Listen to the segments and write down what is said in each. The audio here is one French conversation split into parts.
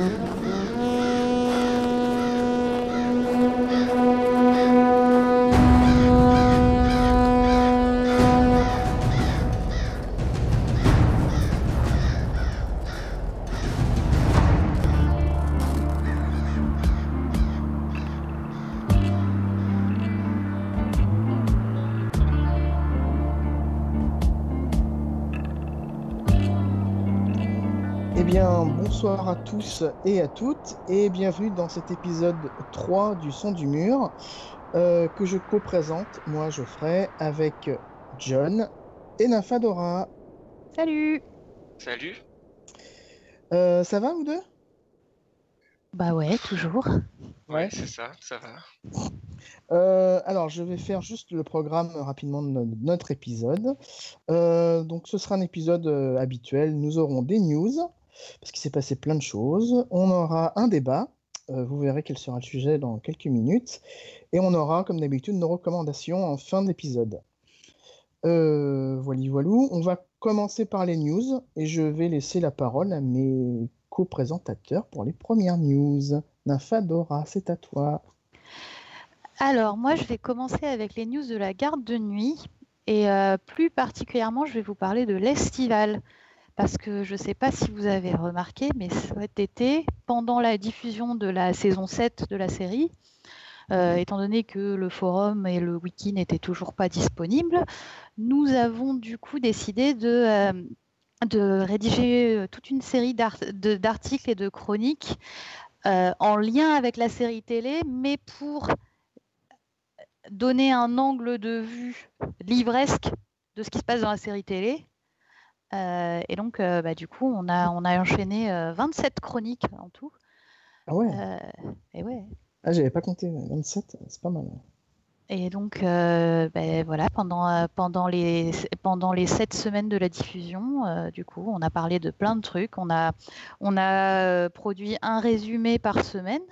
Eh bonsoir à tous et à toutes, et bienvenue dans cet épisode 3 du Son du Mur, euh, que je co-présente, moi Geoffrey, avec John et Nymphadora. Salut Salut. Euh, ça va, vous deux? Bah ouais, toujours. Ouais, c'est ça, ça va. Euh, alors, je vais faire juste le programme rapidement de no- de notre épisode. Euh, donc, ce sera un épisode euh, habituel. Nous aurons des news, parce qu'il s'est passé plein de choses. On aura un débat. Euh, vous verrez quel sera le sujet dans quelques minutes. Et on aura, comme d'habitude, nos recommandations en fin d'épisode. Euh, voilà. On va commencer par les news et je vais laisser la parole à mes co-présentateurs pour les premières news. Nymphadora, c'est à toi. Alors, moi, je vais commencer avec les news de la garde de nuit. Et euh, plus particulièrement, je vais vous parler de l'estival. Parce que je ne sais pas si vous avez remarqué, mais cet été, pendant la diffusion de la saison 7 de la série, euh, étant donné que le forum et le wiki n'étaient toujours pas disponibles, nous avons du coup décidé de, euh, rédiger euh, toute une série d'articles et de chroniques en lien avec la série télé, mais pour donner un angle de vue livresque de ce qui se passe dans la série télé. Euh, et donc, euh, bah, du coup, on a, on a enchaîné euh, 27 chroniques en tout. Ah ouais Euh, et ouais. Ah, j'avais pas compté, 27, c'est pas mal. Et donc, euh, ben voilà, pendant, euh, pendant, les, pendant les sept semaines de la diffusion, euh, du coup, on a parlé de plein de trucs. On a, on a euh, produit un résumé par semaine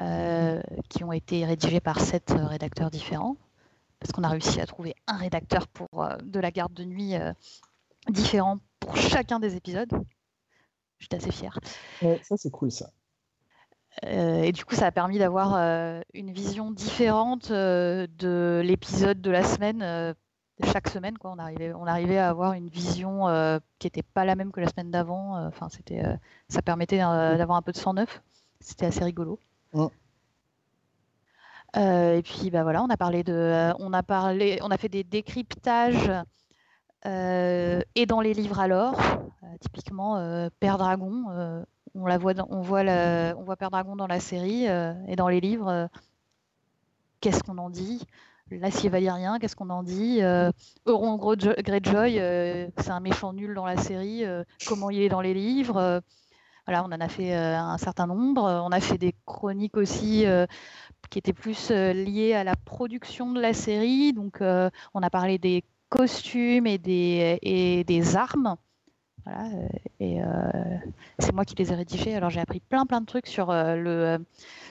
euh, qui ont été rédigés par sept euh, rédacteurs différents. Parce qu'on a réussi à trouver un rédacteur pour, euh, de la garde de nuit euh, différent pour chacun des épisodes. J'étais assez fière. Ouais, ça c'est cool ça. Euh, et du coup, ça a permis d'avoir euh, une vision différente euh, de l'épisode de la semaine. chaque semaine, quoi, on arrivait, on arrivait à avoir une vision qui n'était pas la même que la semaine d'avant. Enfin, c'était, ça permettait d'avoir un peu de sang neuf. C'était assez rigolo. Ouais. Et puis, bah voilà, on a parlé de, on a parlé, on a fait des décryptages et dans les livres alors, euh, typiquement euh, Père Dragon. euh, on la voit, on voit, Père Dragon dans la série euh, et dans les livres. euh, qu'est-ce qu'on en dit? L'acier valyrien, qu'est-ce qu'on en dit? Euh, Euron Greyjo- Greyjoy, euh, c'est un méchant nul dans la série. euh, comment il est dans les livres? Euh, Voilà, on en a fait euh, un certain nombre. On a fait des chroniques aussi euh, qui étaient plus euh, liées à la production de la série. Donc, euh, on a parlé des costumes et des, et des armes. Voilà, euh, et euh, c'est moi qui les ai rédigés. Alors j'ai appris plein plein de trucs sur euh, le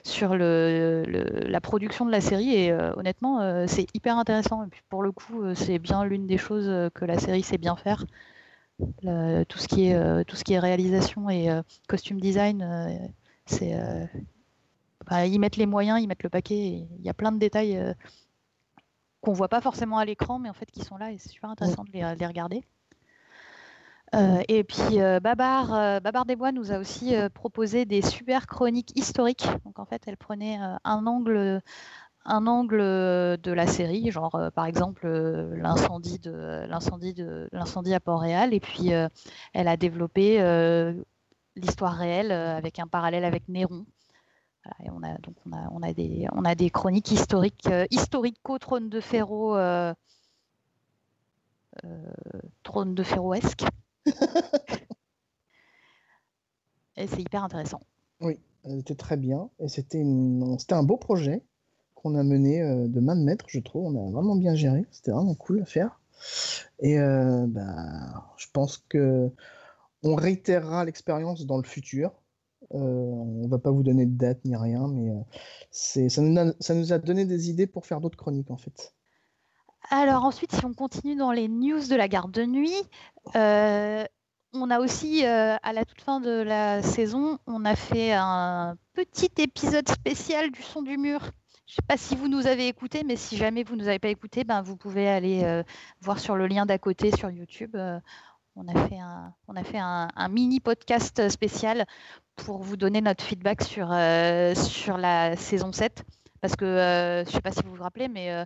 sur le, la production de la série et honnêtement c'est hyper intéressant. Et puis pour le coup c'est bien l'une des choses que la série sait bien faire. Tout ce qui est tout ce qui est réalisation et costume design, c'est bah, ils mettent les moyens, ils mettent le paquet. et Il y a plein de détails qu'on voit pas forcément à l'écran, mais en fait qui sont là et c'est super intéressant de les, de les regarder. Euh, et puis euh, Babar, euh, Babar Desbois nous a aussi euh, proposé des super chroniques historiques. Donc en fait, elle prenait un angle, un angle de la série, genre par exemple l'incendie de l'incendie de l'incendie à Port-Réal, et puis elle a développé l'histoire réelle avec un parallèle avec Néron. Voilà, et on a donc on a, on a des on a des chroniques historiques euh, historico trône de Ferro euh, euh, trône de Ferroesque. Et c'est hyper intéressant. Elle était très bien et c'était c'était un beau projet qu'on a mené euh, de main de maître, je trouve. On a vraiment bien géré. C'était vraiment cool à faire. Et bah, je pense que on réitérera l'expérience dans le futur. Euh, on va pas vous donner de date ni rien, mais euh, c'est ça nous, a, donné des idées pour faire d'autres chroniques en fait. Alors ensuite, si on continue dans les news de la garde de nuit, euh, on a aussi, à la toute fin de la saison, on a fait un petit épisode spécial du son du mur. Je ne sais pas si vous nous avez écouté, mais si jamais vous ne nous avez pas écouté, ben, vous pouvez aller voir sur le lien d'à côté sur YouTube. On a fait, un, on a fait un, mini podcast spécial pour vous donner notre feedback sur, sur la saison 7. Parce que je ne sais pas si vous vous rappelez, mais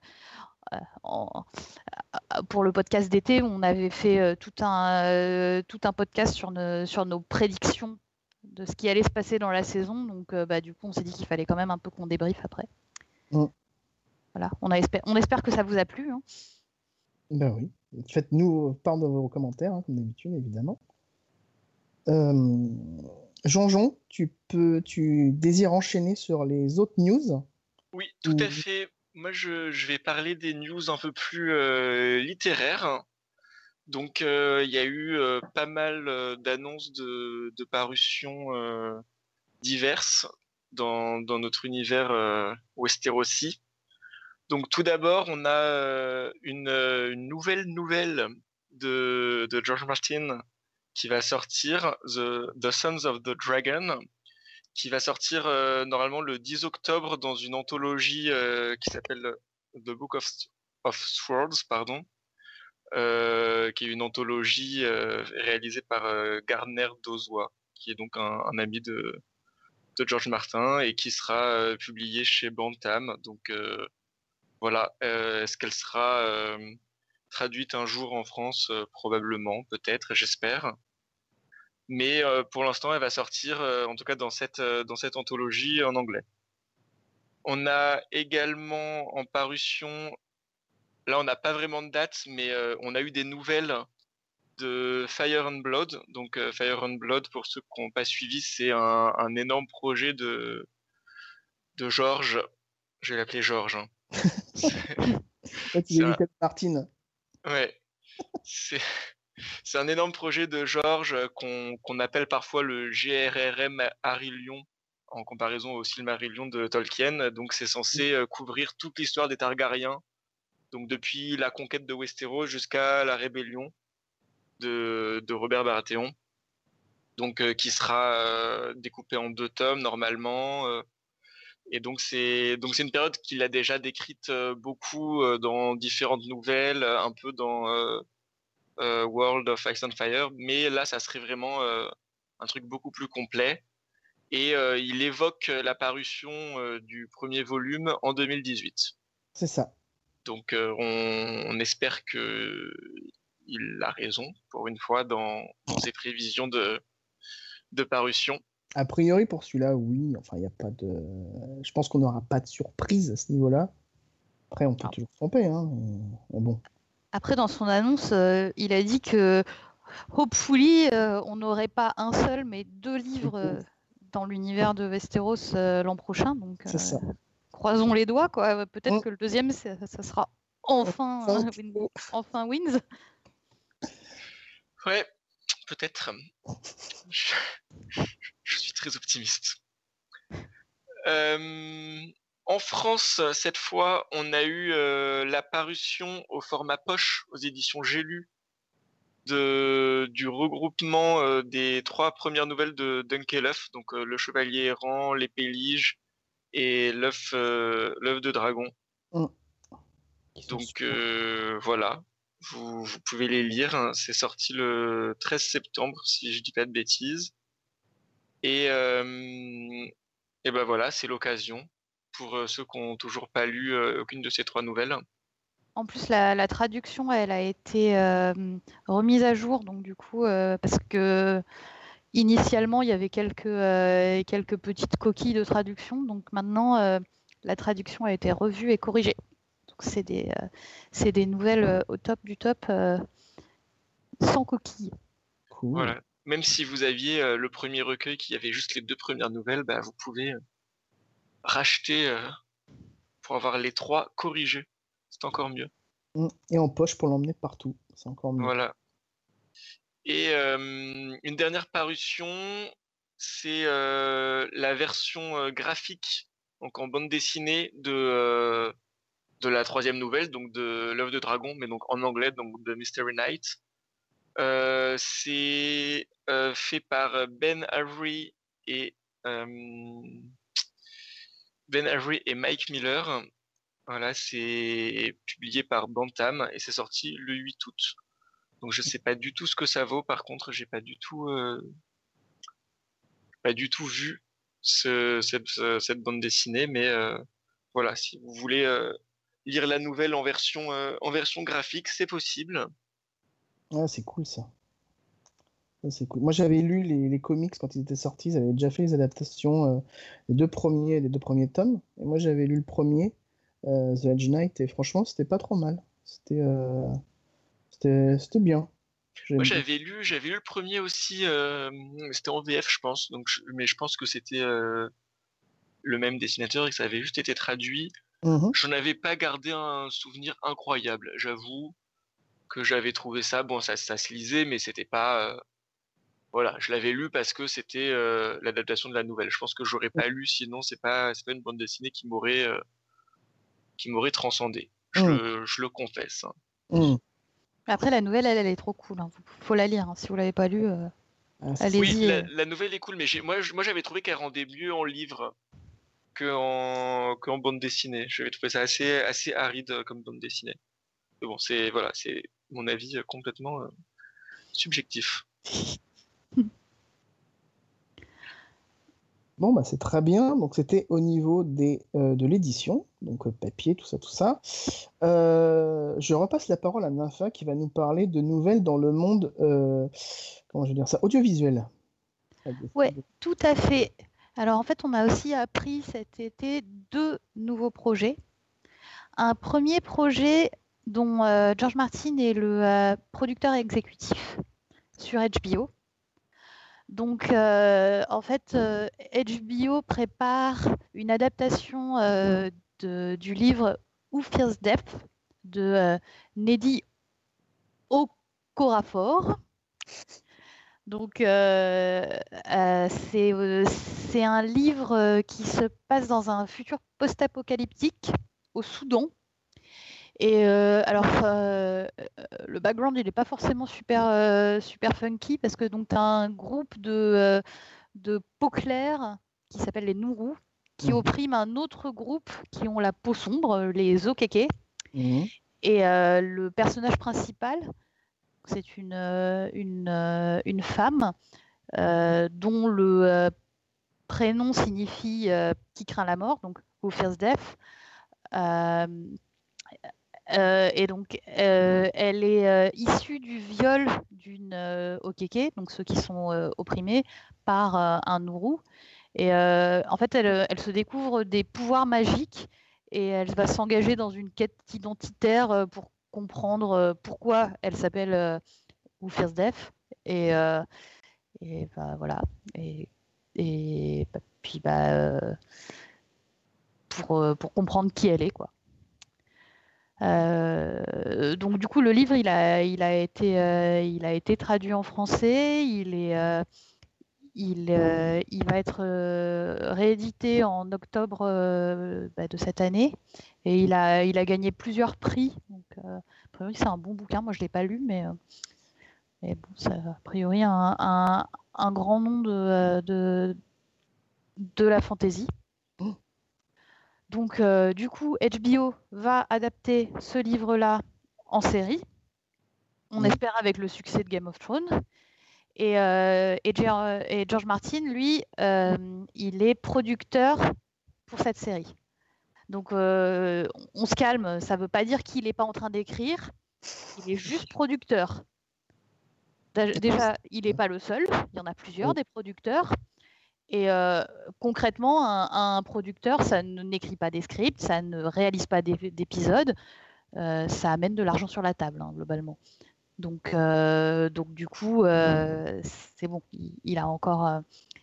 euh, euh, pour le podcast d'été, on avait fait euh, tout un, tout un podcast sur, sur nos prédictions de ce qui allait se passer dans la saison. Donc, bah, du coup, on s'est dit qu'il fallait quand même un peu qu'on débriefe après. Mm. Voilà, on, a espère, on espère que ça vous a plu. Hein. Ben oui, faites-nous part de vos commentaires, hein, comme d'habitude, évidemment. Jean-Jean, tu peux, tu désires enchaîner sur les autres news? Oui, tout à fait moi, je, vais parler des news un peu plus euh, littéraires. Donc, euh, il y a eu euh, pas mal d'annonces de, de parutions diverses dans, notre univers Westerosi. Donc, tout d'abord, on a une, nouvelle nouvelle de, George Martin qui va sortir, The, Sons of the Dragon, qui va sortir euh, normalement le 10 octobre dans une anthologie euh, qui s'appelle The Book of, Swords, pardon, euh, qui est une anthologie réalisée par Gardner Dozois, qui est donc un, ami de, George Martin et qui sera publiée chez Bantam. Donc voilà, est-ce qu'elle sera traduite un jour en France? Probablement, peut-être, j'espère mais euh, pour l'instant, elle va sortir, euh, en tout cas dans cette, euh, anthologie en anglais. On a également en parution, là on n'a pas vraiment de date, mais on a eu des nouvelles de Fire and Blood. Donc Fire and Blood, pour ceux qui n'ont pas suivi, c'est un, un, énorme projet de, de Georges. Je vais l'appeler Georges. Hein. tu un... Martine. Ouais. C'est c'est un énorme projet de Georges euh, qu'on appelle parfois le GRRM Arillion en comparaison au Silmarillion de Tolkien. Donc c'est censé euh, couvrir toute l'histoire des Targaryens, donc depuis la conquête de Westeros jusqu'à la rébellion de, Robert Baratheon. Donc euh, qui sera découpé en deux tomes normalement. Et donc c'est donc c'est une période qu'il a déjà décrite beaucoup dans différentes nouvelles, un peu dans euh, World of Ice and Fire, mais là, ça serait vraiment euh, un truc beaucoup plus complet. Et euh, il évoque la parution du premier volume en 2018. C'est ça. Donc on, espère que il a raison pour une fois dans, ses prévisions de, de parution. A priori pour celui-là, oui. Enfin, il n'y a pas de. Je pense qu'on n'aura pas de surprise à ce niveau-là. Après, on peut ah. toujours se tromper, hein. Mais bon. Après, dans son annonce, euh, il a dit que hopefully, euh, on n'aurait pas un seul, mais deux livres euh, dans l'univers de Westeros l'an prochain. Donc, croisons les doigts, quoi. Peut-être que le deuxième, ça, sera enfin, enfin Wins. Ouais, peut-être. Je, je, suis très optimiste. Euh, en France, cette fois, on a eu euh, la parution au format poche aux éditions J'ai lu du regroupement euh, des trois premières nouvelles de Dunkelhoff, donc euh, Le Chevalier errant, Les Péliges et L'œuf de dragon. Mm. Donc voilà, vous, pouvez les lire. Hein. C'est sorti le 13 septembre, si je dis pas de bêtises. Et, et ben voilà, c'est l'occasion pour euh, ceux qui n'ont toujours pas lu euh, aucune de ces trois nouvelles. En plus, la, traduction, elle a été euh, remise à jour, donc du coup, parce que initialement, il y avait quelques, quelques petites coquilles de traduction, donc maintenant, la traduction a été revue et corrigée. Donc c'est des, c'est des nouvelles au top du top, sans coquilles. Voilà. Même si vous aviez le premier recueil qui avait juste les deux premières nouvelles, bah, vous pouvez racheter euh, pour avoir les trois corrigés. C'est encore mieux. Mm. Et en poche pour l'emmener partout. C'est encore mieux. Voilà. Et euh, une dernière parution, c'est euh, la version graphique, donc en bande dessinée de de la troisième nouvelle, donc de l'œuvre de dragon, mais donc en anglais, donc de Mystery Night. Euh, c'est euh, fait par Ben Avery et Ben Avery et Mike Miller. Voilà, c'est publié par Bantam et c'est sorti le 8 août. Donc je sais pas du tout ce que ça vaut. Par contre, j'ai pas du tout, pas du tout vu cette, bande dessinée, mais voilà, si vous voulez lire la nouvelle en version, euh, en version graphique, c'est possible. Ah, c'est cool ça. c'est cool. Moi j'avais lu les, les, comics quand ils étaient sortis, ils avaient déjà fait les adaptations, euh, les deux premiers, deux premiers tomes. Et moi j'avais lu le premier, euh, The Edge Knight, et franchement c'était pas trop mal. C'était, c'était, bien. Moi j'avais lu, j'avais lu le premier aussi, c'était en VF je pense, donc mais je pense que c'était le même dessinateur et que ça avait juste été traduit. Mmh je n'avais pas gardé un souvenir incroyable. J'avoue que j'avais trouvé ça, bon, ça, ça se lisait, mais c'était pas. Euh, voilà, je l'avais lu parce que c'était euh, l'adaptation de la nouvelle. Je pense que j'aurais pas lu sinon, c'est pas, pas une bande dessinée qui m'aurait, euh, qui m'aurait transcendé. Je, mmh. le, je, le, confesse. Hein. Mmh. Après, la nouvelle, elle, elle est trop cool. Hein. Faut la lire. Hein. Si vous l'avez pas lu, ah, allez-y. Oui, la, la, nouvelle est cool, mais moi, moi, j'avais trouvé qu'elle rendait mieux en livre qu'en en bande dessinée. J'avais trouvé ça assez, assez aride euh, comme bande dessinée. Mais bon, c'est voilà, c'est mon avis euh, complètement euh, subjectif. Bon, bah, c'est très bien. Donc, c'était au niveau des, de l'édition, donc papier, tout ça, tout ça. je repasse la parole à Nympha qui va nous parler de nouvelles dans le monde, comment je vais dire ça, audiovisuel. Oui, tout à fait. Alors en fait, on a aussi appris cet été deux nouveaux projets. Un premier projet dont euh, George Martin est le euh, producteur exécutif sur HBO. Donc euh, en fait, HBO prépare une adaptation du livre Who Fears Death de Neddy Okorafor. Donc, euh, euh, euh, c'est un livre qui se passe dans un futur post-apocalyptique au Soudan. Et alors, le background, il n'est pas forcément super, super funky parce que tu as un groupe de, de peau claire qui s'appelle les Nourous qui mmh. oppriment un autre groupe qui ont la peau sombre, les Okeke. Mmh. Et le personnage principal, c'est une, euh, euh, une, femme euh, dont le prénom signifie qui craint la mort, donc Who Fears Death. Et donc, elle est issue du viol d'une Okeke, donc ceux qui sont opprimés, par un Nourou. Et en fait, elle, se découvre des pouvoirs magiques et elle va s'engager dans une quête identitaire pour comprendre euh, pourquoi elle s'appelle euh, Who Fears Death. Et, euh, et bah, voilà. Et, et bah, puis bah, pour, pour comprendre qui elle est. quoi. Donc du coup, le livre, il a, il a, été, il a été traduit en français. Il est, il, il, va être réédité en octobre bah, de cette année. Et il a, il a gagné plusieurs prix. Donc, euh, a priori, c'est un bon bouquin. Moi, je ne l'ai pas lu, mais, euh, mais bon, ça, a priori, un, un, grand nom de, euh, de, de la fantasy. Donc, du coup, HBO va adapter ce livre-là en série. On espère avec le succès de Game of Thrones. Et, et, et George Martin, lui, il est producteur pour cette série. Donc euh, on se calme, ça ne veut pas dire qu'il n'est pas en train d'écrire, il est juste producteur. Déjà, il n'est pas le seul, il y en a plusieurs des producteurs. Et euh, concrètement, un, producteur, ça n'écrit pas des scripts, ça ne réalise pas d'épisodes, euh, ça amène de l'argent sur la table, hein, globalement. Donc, donc du coup, c'est bon, il, a encore,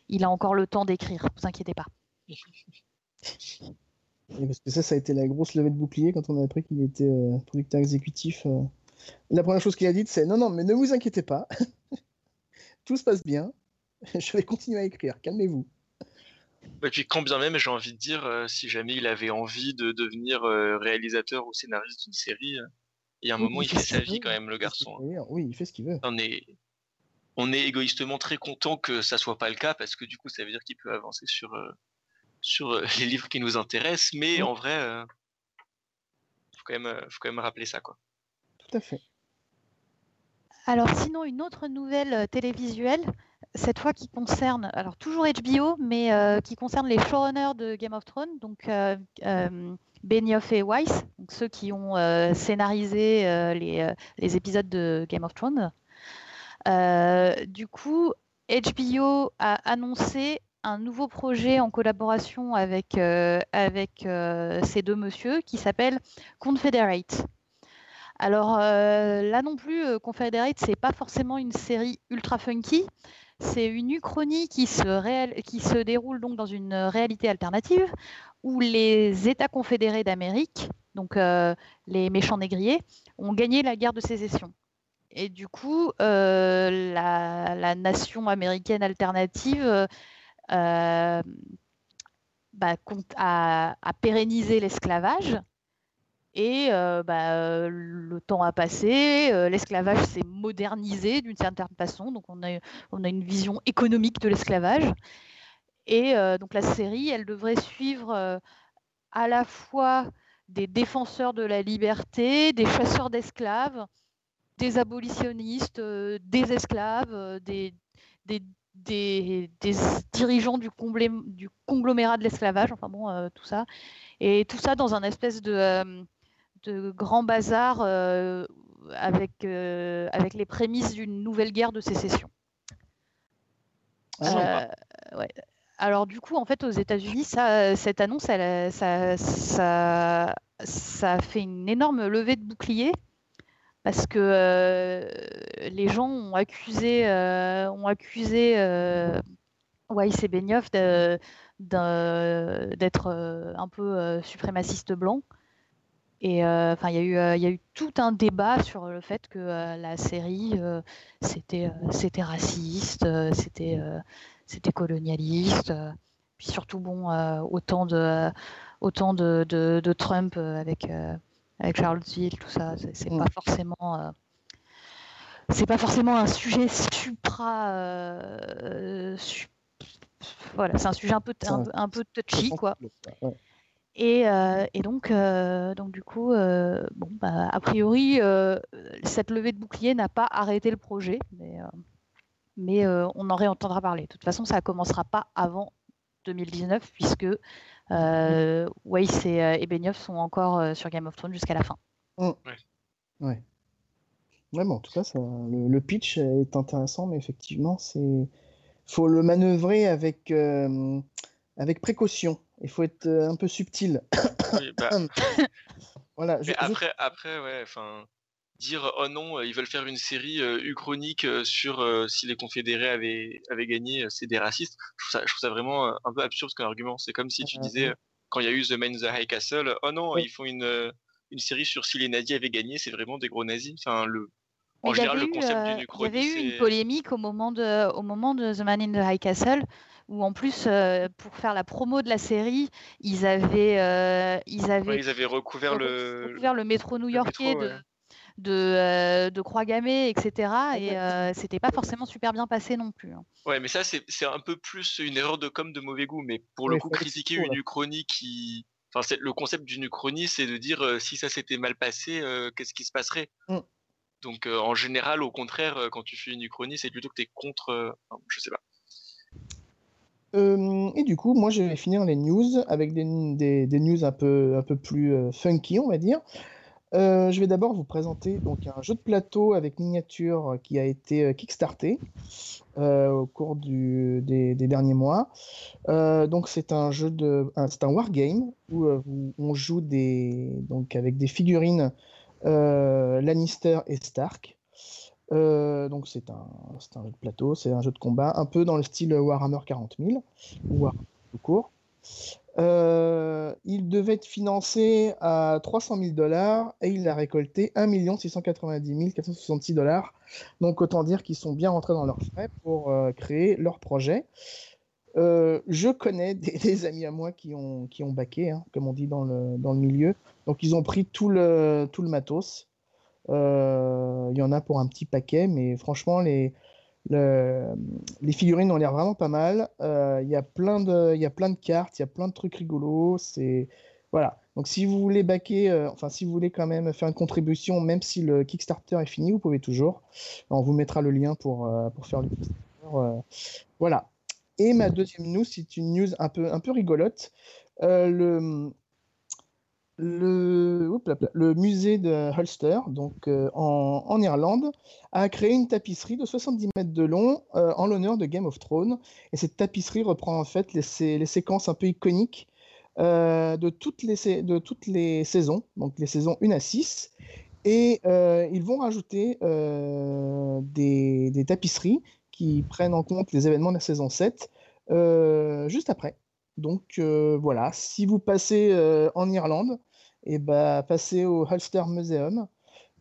il a encore le temps d'écrire, ne vous inquiétez pas. parce que ça, ça a été la grosse levée de bouclier quand on a appris qu'il était euh, producteur exécutif. Euh. La première chose qu'il a dite, c'est non, non, mais ne vous inquiétez pas, tout se passe bien, je vais continuer à écrire, calmez-vous. Et puis quand bien même, j'ai envie de dire, si jamais il avait envie de devenir réalisateur ou scénariste d'une série, il y a un moment, il, fait, sa vie quand même, le garçon. Hein. Oui, il fait ce qu'il veut. On est, on est égoïstement très content que ça soit pas le cas parce que du coup, ça veut dire qu'il peut avancer sur, sur les livres qui nous intéressent. Mais en vrai, il faut, quand même, faut quand même rappeler ça. Quoi. Tout à fait. Alors sinon, une autre nouvelle télévisuelle, cette fois qui concerne, alors toujours HBO, mais euh, qui concerne les showrunners de Game of Thrones, donc euh, euh, Benioff et Weiss, ceux qui ont scénarisé les, épisodes de Game of Thrones. du coup, HBO a annoncé un nouveau projet en collaboration avec, avec ces deux messieurs qui s'appelle Confederate. Alors là non plus, Confederate, c'est pas forcément une série ultra funky. C'est une uchronie qui se, déroule donc dans une réalité alternative où les États confédérés d'Amérique, donc euh, les méchants négriers, ont gagné la guerre de sécession. Et du coup, euh, la, nation américaine alternative euh, bah, a, a, pérennisé l'esclavage et bah, le temps a passé, l'esclavage s'est modernisé d'une certaine façon, donc on a, on a une vision économique de l'esclavage. Et donc la série, elle devrait suivre à la fois des défenseurs de la liberté, des chasseurs d'esclaves, des abolitionnistes, des esclaves, des, des, des, dirigeants du, du, conglomérat de l'esclavage, enfin bon, tout ça. Et tout ça dans un espèce de de grand bazar euh, avec, euh, avec les prémices d'une nouvelle guerre de sécession. Ah, euh, Alors du coup, en fait, aux États-Unis, cette annonce, ça, ça, ça, fait une énorme levée de bouclier parce que les gens ont accusé, ont accusé Weiss et Benioff d'être un peu suprémaciste blanc. Et euh, enfin, il y, euh, y, a eu tout un débat sur le fait que euh, la série c'était raciste, c'était colonialiste. puis surtout bon, autant de autant de, de, Trump avec avec Charlottesville, tout ça, c'est pas mm. forcément c'est pas forcément un sujet supra, voilà, c'est un sujet un peu un, peu touchy quoi. Et, euh, et donc, euh, donc, du coup, euh, bon, bah, a priori, cette levée de bouclier n'a pas arrêté le projet, mais, mais on en réentendra parler. De toute façon, ça ne commencera pas avant 2019, puisque Weiss et, et Benioff sont encore sur Game of Thrones jusqu'à la fin. Mmh. Ouais. ouais. en tout cas, ça, le, pitch est intéressant, mais effectivement, c'est faut le manœuvrer avec, avec précaution. Il faut être euh, un peu subtil. Bah. voilà. Mais après, après, ouais, enfin, dire oh non, euh, ils veulent faire une série euh, uchronique sur si les confédérés avaient, avaient gagné, c'est des racistes. Je trouve, ça, je trouve ça vraiment un peu absurde comme argument. C'est comme si tu disais quand il y a eu The Man in the High Castle, oh non, ils font une, une série sur si les nazis avaient gagné, c'est vraiment des gros nazis. Enfin, le, en général, le concept d'une uchronie. Il y avait eu une polémique au moment de, au moment de The Man in the High Castle où en plus, euh, pour faire la promo de la série, ils avaient, euh, ils avaient, ils avaient recouvert, le... recouvert le métro new-yorkais de, de, euh, de croix gammée, etc. Et c'était pas forcément super bien passé non plus. Hein. Ouais, mais ça, c'est un peu plus une erreur de com de mauvais goût. Mais pour le coup, critiquer une uchronie qui. Enfin, le concept d'une uchronie, c'est de dire si ça s'était mal passé, qu'est-ce qui se passerait? Mm. Donc, en général, au contraire, quand tu fais une uchronie, c'est plutôt que tu es contre. je sais pas. Euh, et du coup, moi, je vais finir les news avec des, des, news un peu, un peu plus euh, funky, on va dire. Euh, je vais d'abord vous présenter donc un jeu de plateau avec miniature qui a été kickstarté au cours du, des, derniers mois. donc c'est un jeu de, c'est un wargame où, où, on joue des, donc avec des figurines Lannister et Stark. Euh, donc c'est un, un, jeu de plateau, c'est un jeu de combat, un peu dans le style Warhammer 40 000, ou Warhammer tout court. Euh, il devait être financé à 300 000 dollars et il a récolté 1 690 466 dollars. Donc autant dire qu'ils sont bien rentrés dans leurs frais pour euh, créer leur projet. je connais des, amis à moi qui ont, qui ont baqué, hein, comme on dit dans le, dans le milieu. Donc ils ont pris tout le, tout le matos. Il y en a pour un petit paquet, mais franchement, les, les figurines ont l'air vraiment pas mal. Il y, a plein de, y a plein de cartes, il y a plein de trucs rigolos. C'est voilà. Donc si vous voulez baquer, euh, enfin si vous voulez quand même faire une contribution, même si le Kickstarter est fini, vous pouvez toujours. On vous mettra le lien pour, euh, pour faire le Kickstarter. Euh, voilà. Et ma deuxième news, c'est une news un peu, un peu rigolote. le, le, musée de Ulster, donc en, en, Irlande, a créé une tapisserie de 70 mètres de long en l'honneur de Game of Thrones. Et cette tapisserie reprend en fait les, séquences un peu iconiques euh, de, toutes les, de toutes les saisons, donc les saisons 1 à 6. Et euh, ils vont rajouter euh, des, des, tapisseries qui prennent en compte les événements de la saison 7 juste après. Donc voilà, si vous passez en Irlande, et ben, passez au Ulster Museum.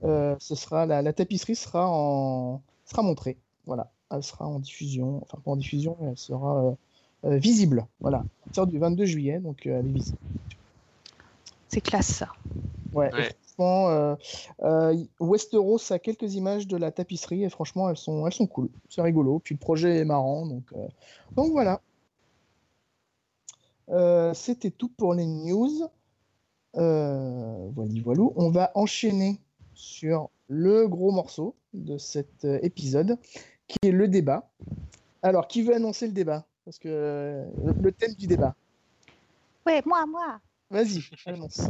ce sera la, la, tapisserie sera en sera montrée. Voilà, elle sera en diffusion, enfin pas en diffusion, mais elle sera euh, visible. Voilà, à partir du 22 juillet, donc euh, elle est visible. C'est classe ça. Ouais. Franchement, euh, Westeros a quelques images de la tapisserie et franchement, elles sont, elles sont cool. C'est rigolo. Puis le projet est marrant, donc, donc voilà. C'était tout pour les news. Voilà, voilà. On va enchaîner sur le gros morceau de cet épisode, qui est le débat. Alors, qui veut annoncer le débat? Parce que euh, le thème du débat. Ouais, moi, moi. Vas-y, annonce.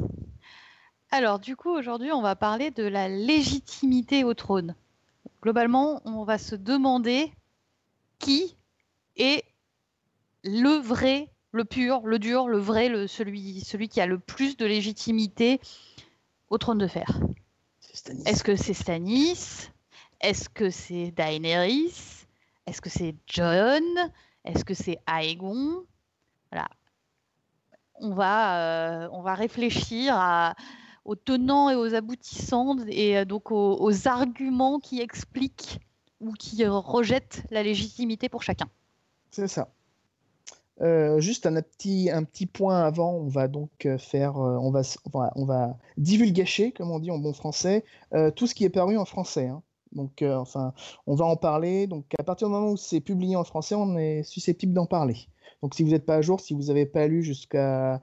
Alors, du coup, aujourd'hui, on va parler de la légitimité au trône. Globalement, on va se demander qui est le vrai, le pur, le dur, le vrai, le, celui, celui qui a le plus de légitimité au trône de fer. Est-ce que c'est Stannis Est-ce que c'est Daenerys? Est-ce que c'est John est-ce que c'est Aegon? Voilà. On va, euh, on va réfléchir aux tenants et aux aboutissants et euh, donc aux, arguments qui expliquent ou qui rejettent la légitimité pour chacun. C'est ça. Euh, juste un petit, un petit point avant, on va donc faire, on va, on va divulgacher, comme on dit en bon français, tout ce qui est paru en français. Hein. Donc, euh, enfin, on va en parler. Donc, à partir du moment où c'est publié en français, on est susceptible d'en parler. Donc, si vous n'êtes pas à jour, si vous n'avez pas lu jusqu'à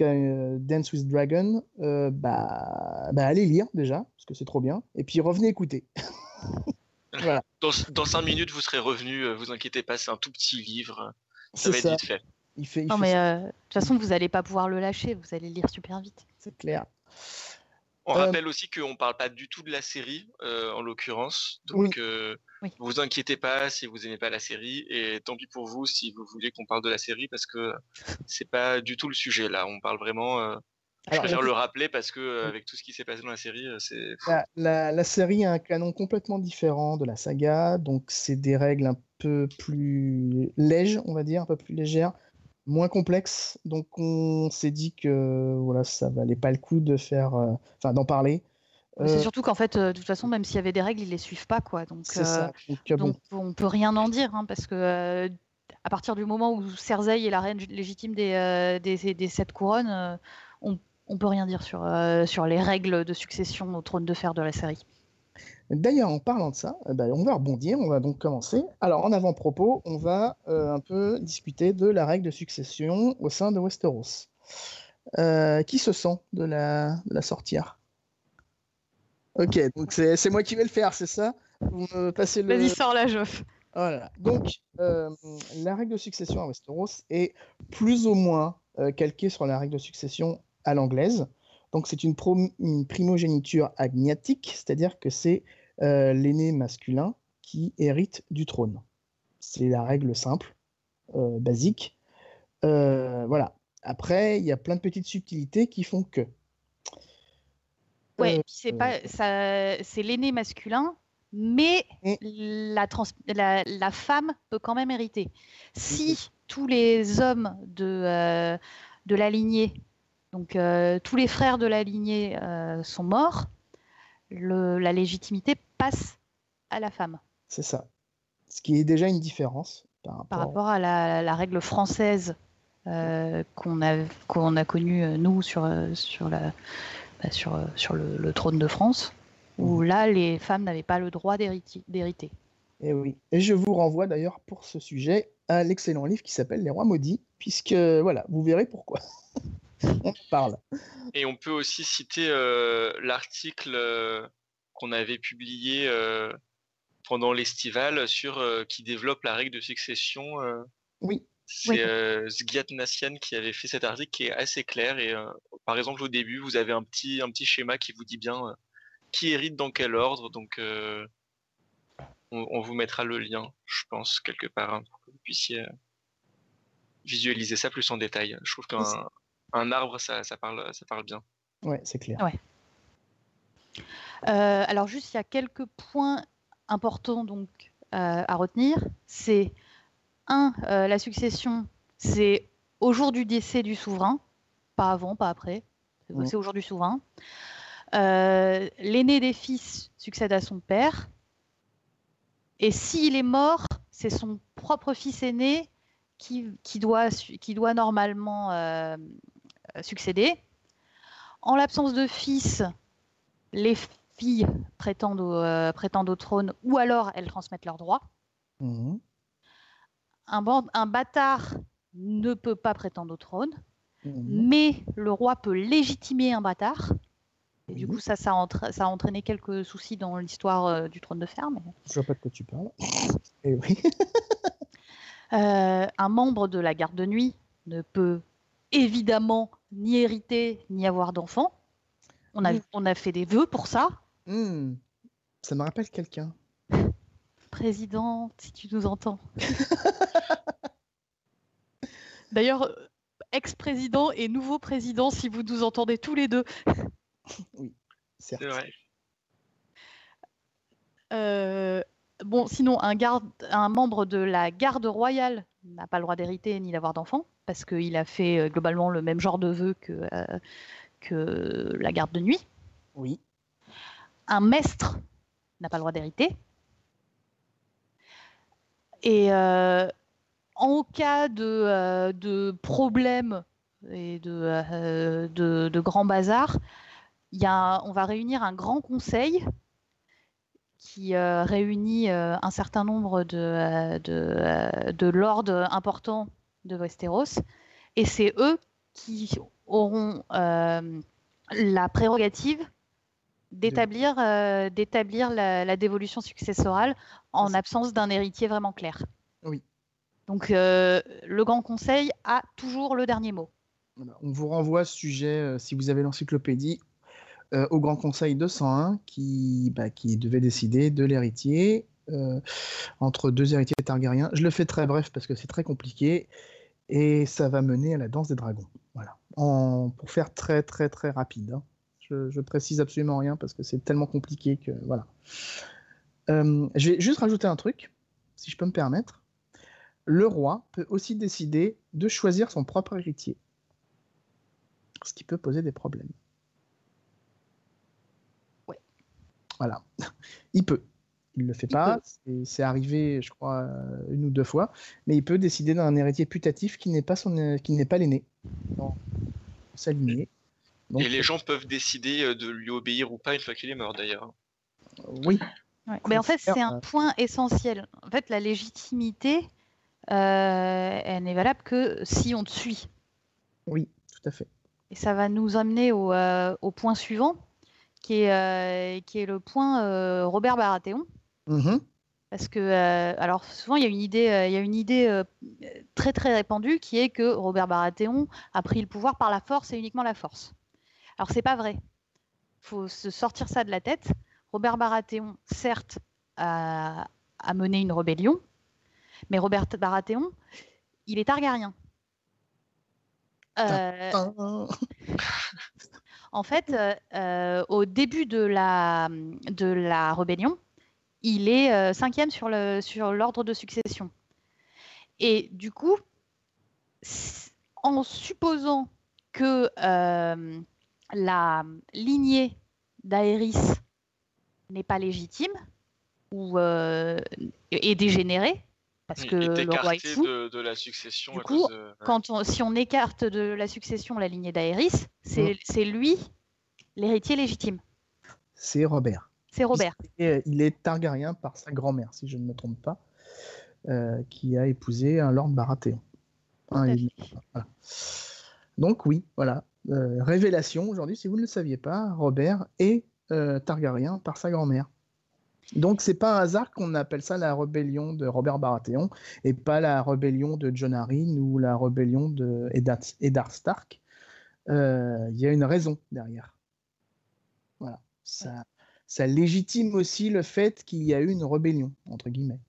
euh, Dance with Dragon, euh, bah, bah, allez lire déjà, parce que c'est trop bien. Et puis revenez écouter. Dans, dans cinq minutes, vous serez revenu. Vous inquiétez pas, c'est un tout petit livre. Ça va être vite fait. Il fait, non, mais de toute façon, vous n'allez pas pouvoir le lâcher. Vous allez lire super vite. C'est clair. On euh, rappelle aussi qu'on ne parle pas du tout de la série, euh, en l'occurrence. Donc, ne euh, vous inquiétez pas si vous n'aimez pas la série. Et tant pis pour vous si vous voulez qu'on parle de la série, parce que c'est pas du tout le sujet là. On parle vraiment. Je préfère le rappeler parce que avec tout ce qui s'est passé dans la série, c'est. La, la, série a un canon complètement différent de la saga, donc c'est des règles un peu plus légères, on va dire, un peu plus légères moins complexe. Donc on s'est dit que voilà, ça valait pas le coup de faire, euh, enfin d'en parler. C'est euh, surtout qu'en fait, euh, de toute façon, même s'il y avait des règles, ils les suivent pas, quoi. Donc, ça. donc, on peut rien en dire, hein, parce que à partir du moment où Cersei est la reine légitime des, des, des, sept couronnes, on, on peut rien dire sur, sur les règles de succession au trône de fer de la série. D'ailleurs, en parlant de ça, eh ben, on va rebondir, on va donc commencer. Alors, en avant-propos, on va euh, un peu discuter de la règle de succession au sein de Westeros. Euh, qui se sent de la, sortir? Ok, donc c'est moi qui vais le faire, c'est ça? Vous me passez le... Vas-y, sors la Joff. Voilà. Donc, euh, la règle de succession à Westeros est plus ou moins calquée sur la règle de succession à l'anglaise. Donc, c'est une, une, primogéniture agnatique, c'est-à-dire que c'est euh, l'aîné masculin qui hérite du trône. C'est la règle simple, euh, basique. Euh, voilà. Après, il y a plein de petites subtilités qui font que. Ouais, c'est pas c'est l'aîné masculin, mais la, la, femme peut quand même hériter. Si tous les hommes de, de la lignée, donc tous les frères de la lignée sont morts, la légitimité passe à la femme. C'est ça. Ce qui est déjà une différence. par rapport, à la, règle française qu'on a, qu'on a connue, nous, sur, sur, la, bah, sur, sur le, trône de France, où mhm. là, les femmes n'avaient pas le droit d'hériter. Et eh oui. Et je vous renvoie d'ailleurs pour ce sujet à l'excellent livre qui s'appelle Les Rois maudits, puisque voilà, vous verrez pourquoi. on parle. Et on peut aussi citer euh, l'article euh, qu'on avait publié euh, pendant l'estival sur qui développe la règle de succession. oui. C'est Zgiat Nassian qui avait fait cet article qui est assez clair. Et par exemple, au début, vous avez un petit, un petit schéma qui vous dit bien qui hérite dans quel ordre. Donc, on, vous mettra le lien, je pense, quelque part, hein, pour que vous puissiez visualiser ça plus en détail. Je trouve qu'un un arbre, ça, parle, ça parle bien. Ouais, c'est clair. Euh, alors juste, il y a quelques points importants donc euh, à retenir. C'est un, euh, la succession, c'est au jour du décès du souverain, pas avant, pas après. C'est au jour du souverain. L'aîné des fils succède à son père. Et s'il est mort, c'est son propre fils aîné qui, doit, qui doit normalement euh, succéder. En l'absence de fils, les filles prétendent au, euh, prétendent au trône ou alors elles transmettent leurs droits. Mhm. Un, un, bâtard ne peut pas prétendre au trône, mhm. mais le roi peut légitimer un bâtard. Et du coup, ça, ça a, entraîné quelques soucis dans l'histoire euh, du trône de fer. Mais... Je vois pas de quoi tu parles. Et eh un membre de la garde de nuit ne peut évidemment ni hériter, ni avoir d'enfants. On a, on a fait des vœux pour ça. Hmm. Ça me rappelle quelqu'un. Président, si tu nous entends. D'ailleurs, ex-président et nouveau président, si vous nous entendez tous les deux. oui, certes. Euh, bon, sinon, un, garde, un membre de la garde royale n'a pas le droit d'hériter ni d'avoir d'enfants parce qu'il a fait euh, globalement le même genre de vœux que, euh, que la garde de nuit. Oui. Un maître n'a pas le droit d'hériter. Et euh, en cas de, de problème et de, de, de grand bazar, y a, on va réunir un grand conseil qui réunit un certain nombre de, de, de lords importants de Westeros, et c'est eux qui auront euh, la prérogative d'établir euh, d'établir la, dévolution successorale en absence d'un héritier vraiment clair. Oui. Donc euh, le Grand Conseil a toujours le dernier mot. On vous renvoie à ce sujet, si vous avez l'encyclopédie, au Grand Conseil 201 qui, bah, qui devait décider de l'héritier entre deux héritiers targaryens. Je le fais très bref parce que c'est très compliqué et ça va mener à la danse des dragons. Voilà. pour faire très très très rapide. Hein. Je, je, précise absolument rien parce que c'est tellement compliqué que voilà. Euh, je vais juste rajouter un truc, si je peux me permettre. Le roi peut aussi décider de choisir son propre héritier, ce qui peut poser des problèmes. Ouais. Voilà. Il peut. Il ne le fait pas. C'est arrivé, je crois, euh, une ou deux fois. Mais il peut décider d'un héritier putatif qui n'est pas, son, euh, qui n'est pas l'aîné. S'aligner. Et les gens peuvent décider euh, de lui obéir ou pas une fois qu'il est mort, d'ailleurs. Oui. Mais en fait, c'est un point essentiel. En fait, la légitimité, elle n'est valable que si on te suit. Oui, tout à fait. Et ça va nous amener au, au point suivant, qui est, qui est le point Robert Baratheon. Mmh Parce que, euh, alors souvent, il y a une idée, euh, il y a une idée euh, très très répandue qui est que Robert Baratheon a pris le pouvoir par la force et uniquement la force. Alors, c'est pas vrai. Il faut se sortir ça de la tête. Robert Baratheon, certes, a, mené une rébellion, mais Robert Baratheon, il est targaryen. en fait, au début de la, de la rébellion, il est euh, cinquième sur l'ordre sur de succession. Et du coup, en supposant que euh, la lignée d'Aéris n'est pas légitime ou euh, est dégénérée, parce que le roi est fou. De, de la succession. Du coup, quand on, si on écarte de la succession la lignée d'Aéris, c'est mm. lui l'héritier légitime. C'est Robert. C'est Robert. Il est, Targaryen par sa grand-mère, si je ne me trompe pas, euh, qui a épousé un Lord Baratheon. Donc oui, voilà. Euh, révélation aujourd'hui, si vous ne le saviez pas, Robert est euh, Targaryen par sa grand-mère. Donc c'est pas un hasard qu'on appelle ça la rébellion de Robert Baratheon et pas la rébellion de Jon Arryn ou la rébellion de Eddard Stark. Euh, il y a une raison derrière. Voilà. Ça, ça légitime aussi le fait qu'il y a eu une rébellion entre guillemets.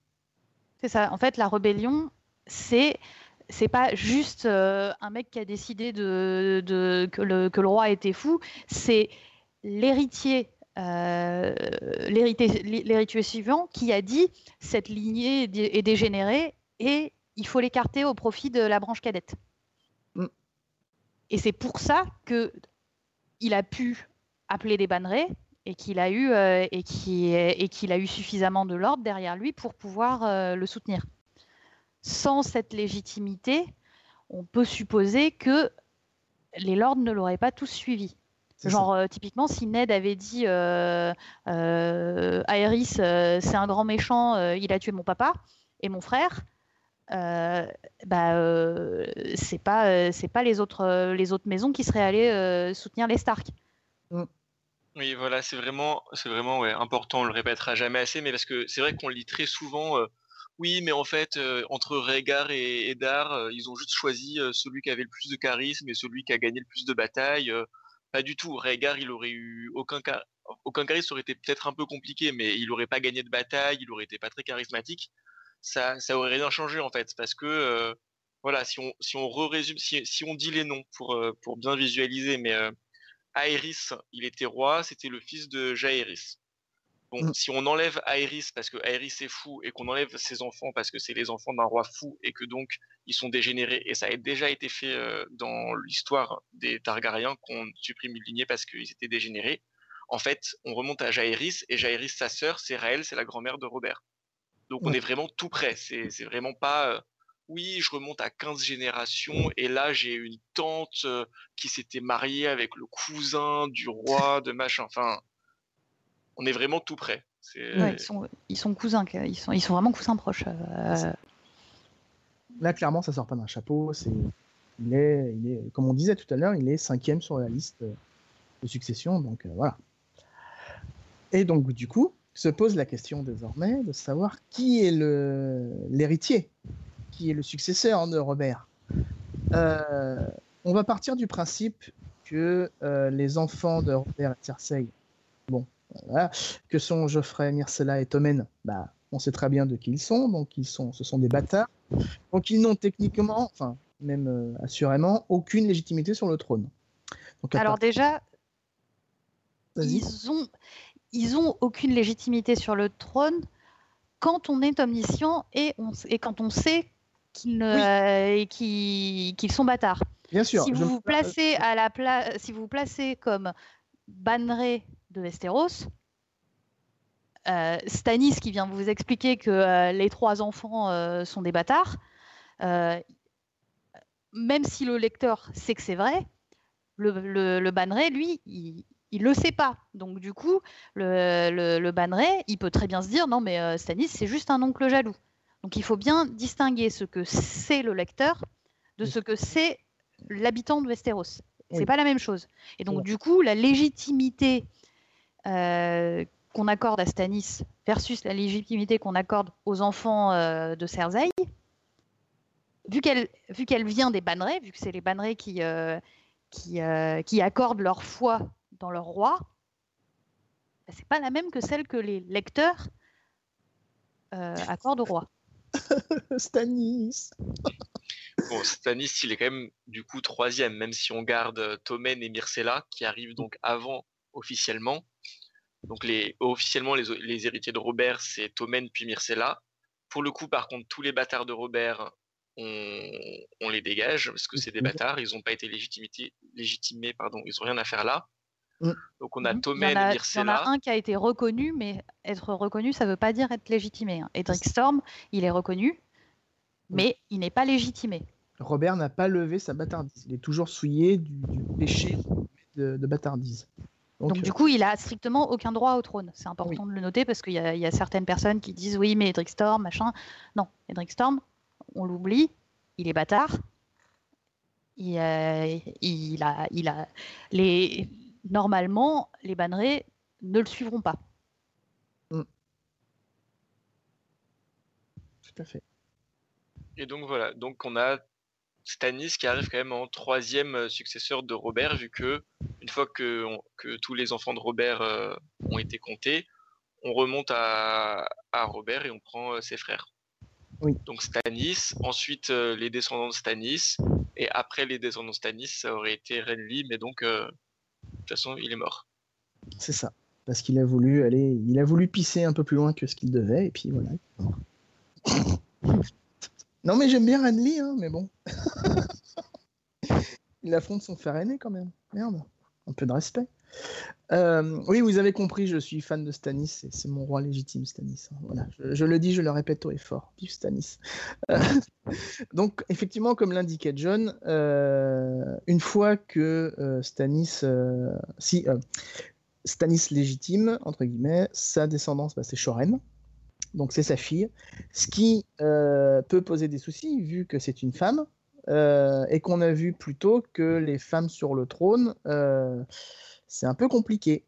C'est ça. En fait, la rébellion, c'est c'est pas juste euh, un mec qui a décidé de, que, le, que, le, roi était fou, c'est l'héritier euh, l'héritier suivant qui a dit cette lignée est dégénérée et il faut l'écarter au profit de la branche cadette. Mm. Et c'est pour ça que il a pu appeler des bannerets et qu'il a eu euh, et qu'il a eu suffisamment de l'ordre derrière lui pour pouvoir euh, le soutenir. Sans cette légitimité, on peut supposer que les lords ne l'auraient pas tous suivi. Genre, euh, typiquement, si Ned avait dit euh, euh Aerys, euh, c'est un grand méchant, il a tué mon papa et mon frère, bah, c'est pas, c'est pas les autres, les autres maisons qui seraient allées soutenir les Stark. Mm. Oui, voilà, c'est vraiment, c'est vraiment important, on le répétera jamais assez, mais parce que c'est vrai qu'on lit très souvent. oui, mais en fait, entre Rhaegar et Eddard, ils ont juste choisi celui qui avait le plus de charisme et celui qui a gagné le plus de batailles. Pas du tout. Rhaegar, il aurait eu aucun aucun charisme aurait été peut-être un peu compliqué, mais il aurait pas gagné de bataille, il aurait été pas très charismatique. Ça, ça aurait rien changé en fait, parce que euh, voilà, si on si on résume, si, si, on dit les noms pour euh, pour bien visualiser, mais Aerys, il était roi, c'était le fils de Jaehaerys. Bon, mmh. si on enlève Aerys parce que Aerys est fou et qu'on enlève ses enfants parce que c'est les enfants d'un roi fou et que donc ils sont dégénérés et ça a déjà été fait euh, dans l'histoire des Targaryens qu'on supprime une lignée parce qu'ils étaient dégénérés. En fait, on remonte à Jaehaerys et Jaehaerys, sa sœur, c'est Raël, c'est la grand-mère de Robert. Donc on est vraiment tout près. C'est vraiment pas euh, oui, je remonte à 15 générations et là j'ai une tante euh, qui s'était mariée avec le cousin du roi de machin. Enfin, on est vraiment tout près. ils, sont, cousins, ils sont, ils sont vraiment cousins proches. Euh. Là, clairement, ça sort pas d'un chapeau. C'est, il est, il est, comme on disait tout à l'heure, il est cinquième sur la liste de succession. Donc euh, voilà. Et donc du coup, se pose la question désormais de savoir qui est le l'héritier, qui est le successeur de Robert. Euh, on va partir du principe que les enfants de Robert et Cersei, bon, que sont Geoffrey, Myrcella et Tommen bah, On sait très bien de qui ils sont, donc ils sont, ce sont des bâtards. Donc ils n'ont techniquement, enfin même euh, assurément, aucune légitimité sur le trône. Alors déjà, ils ont, ils ont aucune légitimité sur le trône quand on est omniscient et, on, et quand on sait qu'ils sont bâtards. Bien sûr. Si vous vous placez à la place, si vous vous placez comme banneret de Westeros. Euh, Stanis qui vient vous expliquer que euh, les trois enfants euh, sont des bâtards, même si le lecteur sait que c'est vrai, le, le, banneret, lui, il, ne le sait pas. Donc du coup, le, le, banneret, il peut très bien se dire non mais Stanis c'est juste un oncle jaloux. Donc il faut bien distinguer ce que c'est le lecteur de ce que c'est l'habitant de Westeros. C'est pas la même chose. Et donc du coup, la légitimité euh, qu'on accorde à Stanis versus la légitimité qu'on accorde aux enfants euh, de Cersei, vu qu'elle vu qu'elle vient des bannerets, vu que c'est les bannerets qui, euh, qui, qui, accordent leur foi dans leur roi, bah, c'est pas la même que celle que les lecteurs accordent au roi. Stanis. bon, Stanis, il est quand même du coup troisième, même si on garde Tommen et Myrcella qui arrivent donc avant officiellement. Donc les, officiellement, les, héritiers de Robert, c'est Tommen puis Myrcella. Pour le coup, par contre, tous les bâtards de Robert, on, les dégage parce que c'est des bâtards, ils n'ont pas été légitimés, pardon, ils n'ont rien à faire là. Mm. Donc on a. Tommen et Myrcella. Il y en a un qui a été reconnu, mais être reconnu, ça ne veut pas dire être légitimé. Hein. Edric Storm, il est reconnu, mais il n'est pas légitimé. Robert n'a pas levé sa bâtardise. Il est toujours souillé du, péché de, bâtardise. Donc, du coup, il a strictement aucun droit au trône. C'est important de le noter parce qu'il y, a certaines personnes qui disent oui, mais Edric Storm, machin. Non, Edric Storm, on l'oublie, il est bâtard. Il, il, a, il a les normalement les bannerets ne le suivront pas. Mm. Tout à fait. Et donc voilà, donc on a Stanis qui arrive quand même en troisième euh, successeur de Robert, vu que une fois que, que tous les enfants de Robert euh, ont été comptés, on remonte à, à, Robert et on prend euh, ses frères. Oui. Donc Stanis, ensuite les descendants de Stanis, et après les descendants de Stanis, ça aurait été Renly, mais donc toute façon, il est mort. C'est ça, parce qu'il a voulu aller, il a voulu pisser un peu plus loin que ce qu'il devait, et puis voilà. Non, mais j'aime bien Renly, hein, mais bon. Il affronte son frère aîné quand même. Merde, un peu de respect. Euh, oui, vous avez compris, je suis fan de Stanis, c'est mon roi légitime, Stanis. Hein. Voilà, je, le dis, je le répète haut et fort. Vive Stanis. Euh, donc, effectivement, comme l'indiquait John, euh, une fois que Stanis, si Stanis légitime, entre guillemets, sa descendance, bah, c'est Shoren donc c'est sa fille, ce qui peut poser des soucis vu que c'est une femme et qu'on a vu plutôt que les femmes sur le trône, c'est un peu compliqué.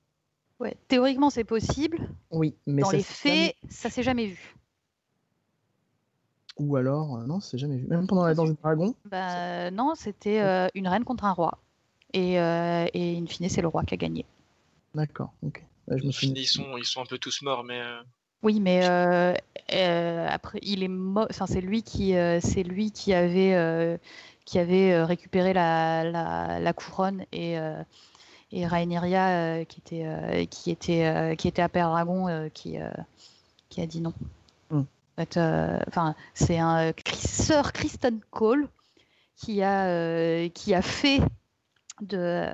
Ouais, théoriquement c'est possible. Oui, mais dans les faits, ça s'est jamais vu. Ou alors, non, c'est jamais vu. Même pendant la danse des dragons. Bah, non, c'était une reine contre un roi. Et, et in fine, c'est le roi qui a gagné. D'accord, ok. Bah, je me suis... ils, sont, ils sont un peu tous morts, mais. Oui, mais euh, euh, après, il est enfin, c'est lui qui, euh, c'est lui qui avait, qui avait récupéré la, la, couronne et et Rhaenyra qui était, qui était, qui était à Père Dragon, qui, qui a dit non. Hmm. enfin, c'est un Sir Kristen Cole qui a, qui a fait de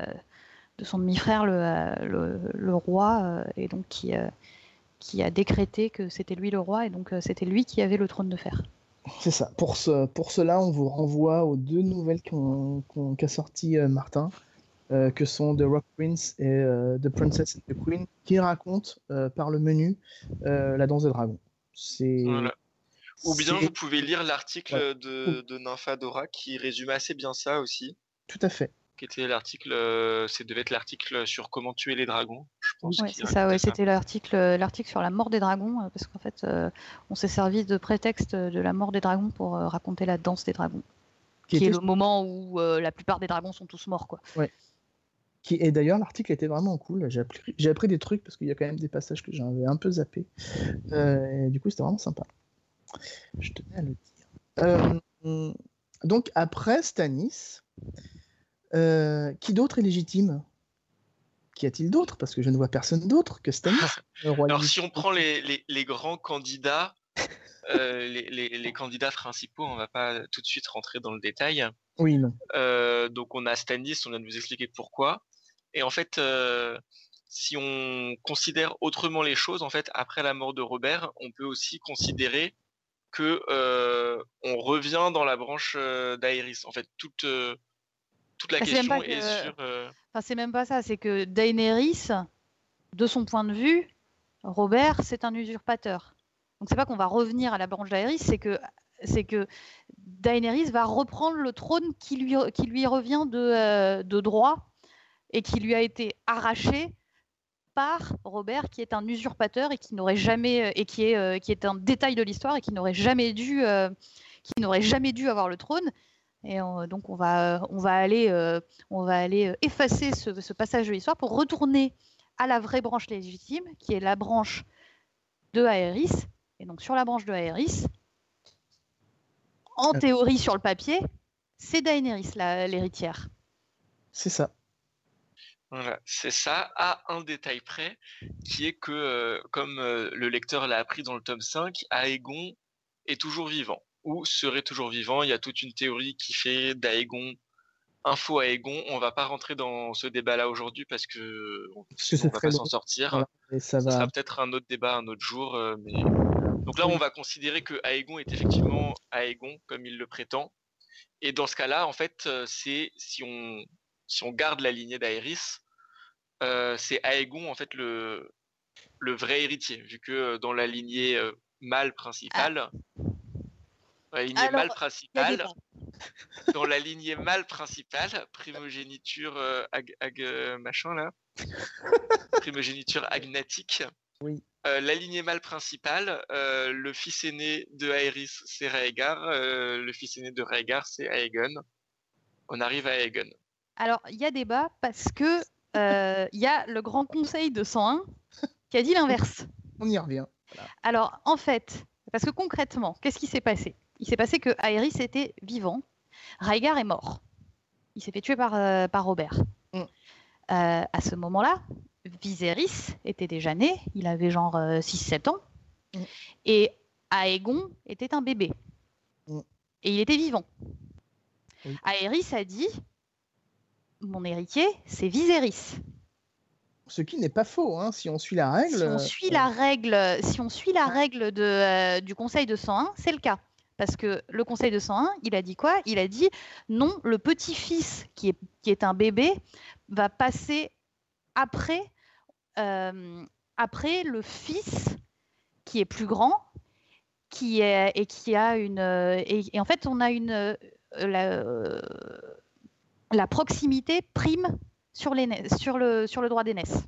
de son demi-frère le, le, le, roi et donc qui qui a décrété que c'était lui le roi et donc euh, c'était lui qui avait le trône de fer. C'est ça. Pour, ce, pour cela, on vous renvoie aux deux nouvelles qu'a sorti euh, Martin, euh, que sont The Rock Prince et The Princess and the Queen, qui racontent par le menu la danse des dragons. C'est. Ou bien vous pouvez lire l'article de, de Nymphadora qui résume assez bien ça aussi. Tout à fait qui était l'article, euh, c'est devait être l'article sur comment tuer les dragons, je pense. c'est ça, ouais, c'était l'article, euh, l'article sur la mort des dragons, euh, parce qu'en fait, on s'est servi de prétexte de la mort des dragons pour raconter la danse des dragons, qui, est le moment où la plupart des dragons sont tous morts, quoi. Ouais. Qui, et d'ailleurs, l'article était vraiment cool. J'ai appris, j'ai appris des trucs parce qu'il y a quand même des passages que j'avais un peu zappé. et du coup, c'était vraiment sympa. Je tenais à le dire. donc après Stanis, euh, qui d'autre est légitime? Qu'y a-t-il d'autre? Parce que je ne vois personne d'autre que Stanis. Alors, si on prend les, grands candidats, euh, les, candidats principaux, on ne va pas tout de suite rentrer dans le détail. Oui, non. Euh, donc, on a Stanis, on vient de vous expliquer pourquoi. Et en fait, si on considère autrement les choses, en fait, après la mort de Robert, on peut aussi considérer que on revient dans la branche d'Aéris. En fait, toute toute la bah, question est, sur. Euh, c'est même pas ça, c'est que Daenerys, de son point de vue, Robert, c'est un usurpateur. Donc c'est pas qu'on va revenir à la branche d'Aéris, c'est que c'est que Daenerys va reprendre le trône qui lui, qui lui revient de, euh, de droit et qui lui a été arraché par Robert, qui est un usurpateur et qui n'aurait jamais et qui est, qui est un détail de l'histoire et qui n'aurait jamais dû qui n'aurait jamais dû avoir le trône et donc on va, on va aller, euh, on va aller euh, effacer ce, passage de l'histoire pour retourner à la vraie branche légitime, qui est la branche de Aéris. Et donc sur la branche de Aéris, en théorie sur le papier, c'est Daenerys l'héritière. C'est ça. Voilà, c'est ça, à un détail près, qui est que, euh, comme le lecteur l'a appris dans le tome 5, Aegon est toujours vivant ou serait toujours vivant. Il y a toute une théorie qui fait d'Aegon un faux Aegon. On va pas rentrer dans ce débat-là aujourd'hui parce que on, va pas s'en sortir. ça, sera peut-être un autre débat un autre jour. Euh, mais... Donc là, on va considérer que Aegon est effectivement Aegon comme il le prétend. Et dans ce cas-là, en fait, c'est si on si on garde la lignée d'Aerys, c'est Aegon en fait le le vrai héritier, vu que dans la lignée mâle principale, la lignée mâle principale, dans la lignée mâle principale, primogéniture ag, machin là, primogéniture agnatique. Oui. la lignée mâle principale, le fils aîné de Aerys, c'est Rhaegar. le fils aîné de Rhaegar, c'est Aegon. On arrive à Aegon. Alors, il y a débat parce que il y a le Grand Conseil de 101 qui a dit l'inverse. On y revient. Alors, en fait, parce que concrètement, qu'est-ce qui s'est passé? Il s'est passé que Aerys était vivant, Rhaegar est mort. Il s'est fait tuer par, euh, par Robert. Mm. Euh, à ce moment-là, Viserys était déjà né, il avait genre 6-7 euh, ans, mm. et Aegon était un bébé. Mm. Et il était vivant. Aerys a dit Mon héritier, c'est Viserys ce qui n'est pas faux, hein, si on suit la règle. Si on suit la règle, si on suit la règle de, euh, du Conseil de 101, c'est le cas. Parce que le Conseil de 101, il a dit quoi? Il a dit non, le petit-fils qui est, qui est un bébé va passer après, euh, après le fils qui est plus grand, qui est et qui a une et, en fait on a une la, la proximité prime sur, les, sur, le, sur le droit d'aînesse.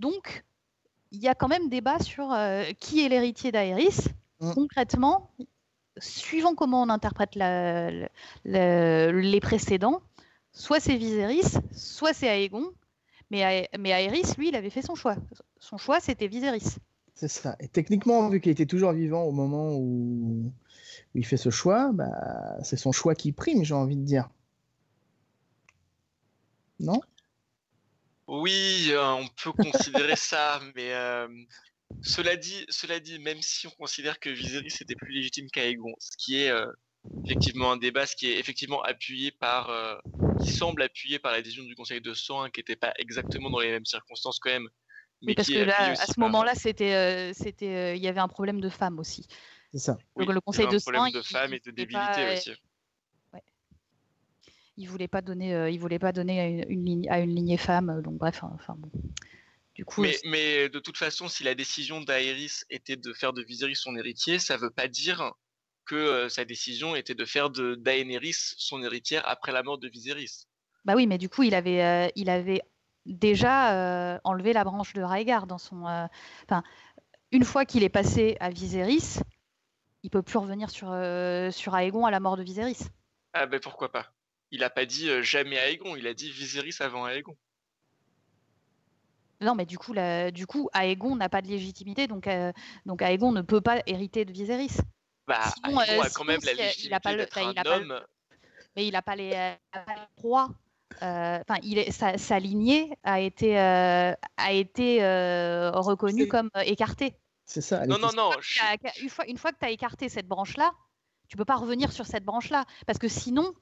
Donc, il y a quand même débat sur euh, qui est l'héritier d'Aéris. Mm. Concrètement, suivant comment on interprète les précédents, soit c'est Viserys, soit c'est Aegon. Mais, mais Aerys, lui, il avait fait son choix. Son choix, c'était Viserys. C'est ça. Et techniquement, vu qu'il était toujours vivant au moment où, il fait ce choix, bah, c'est son choix qui prime, j'ai envie de dire non? Oui, euh, on peut considérer ça, mais euh, cela, dit, cela dit, même si on considère que Viserys était plus légitime qu'Aegon, ce qui est euh, effectivement un débat, ce qui est effectivement appuyé par, qui semble appuyé par la décision du Conseil de 101, qui n'était pas exactement dans les mêmes circonstances quand même. Mais parce que là, à ce moment-là, c'était, c'était, il y avait un problème de femmes aussi. C'est ça. Donc le Conseil de 101, de femmes et de débilité aussi il voulait pas donner, euh, il voulait pas donner à une, ligne, à une lignée femme. Euh, donc bref, enfin bon. Du coup, mais, mais, de toute façon, si la décision d'Aerys était de faire de Viserys son héritier, ça veut pas dire que euh, sa décision était de faire de Daenerys son héritière après la mort de Viserys. Bah oui, mais du coup, il avait, il avait déjà enlevé la branche de Rhaegar dans son. Enfin, une fois qu'il est passé à Viserys, il peut plus revenir sur sur Aegon à la mort de Viserys. Ah ben pourquoi pas il n'a pas dit jamais Aegon, il a dit Viserys avant Aegon. Non, mais du coup, du coup Aegon n'a pas de légitimité, donc, donc Aegon ne peut pas hériter de Viserys. Bah, Aegon a quand même la légitimité pas d'être un homme. mais il n'a pas les, droits. Enfin, sa, lignée a été, a été reconnue comme écartée. C'est ça. Non, non, non. Une fois, une fois que tu as écarté cette branche-là, tu peux pas revenir sur cette branche-là. Parce que sinon,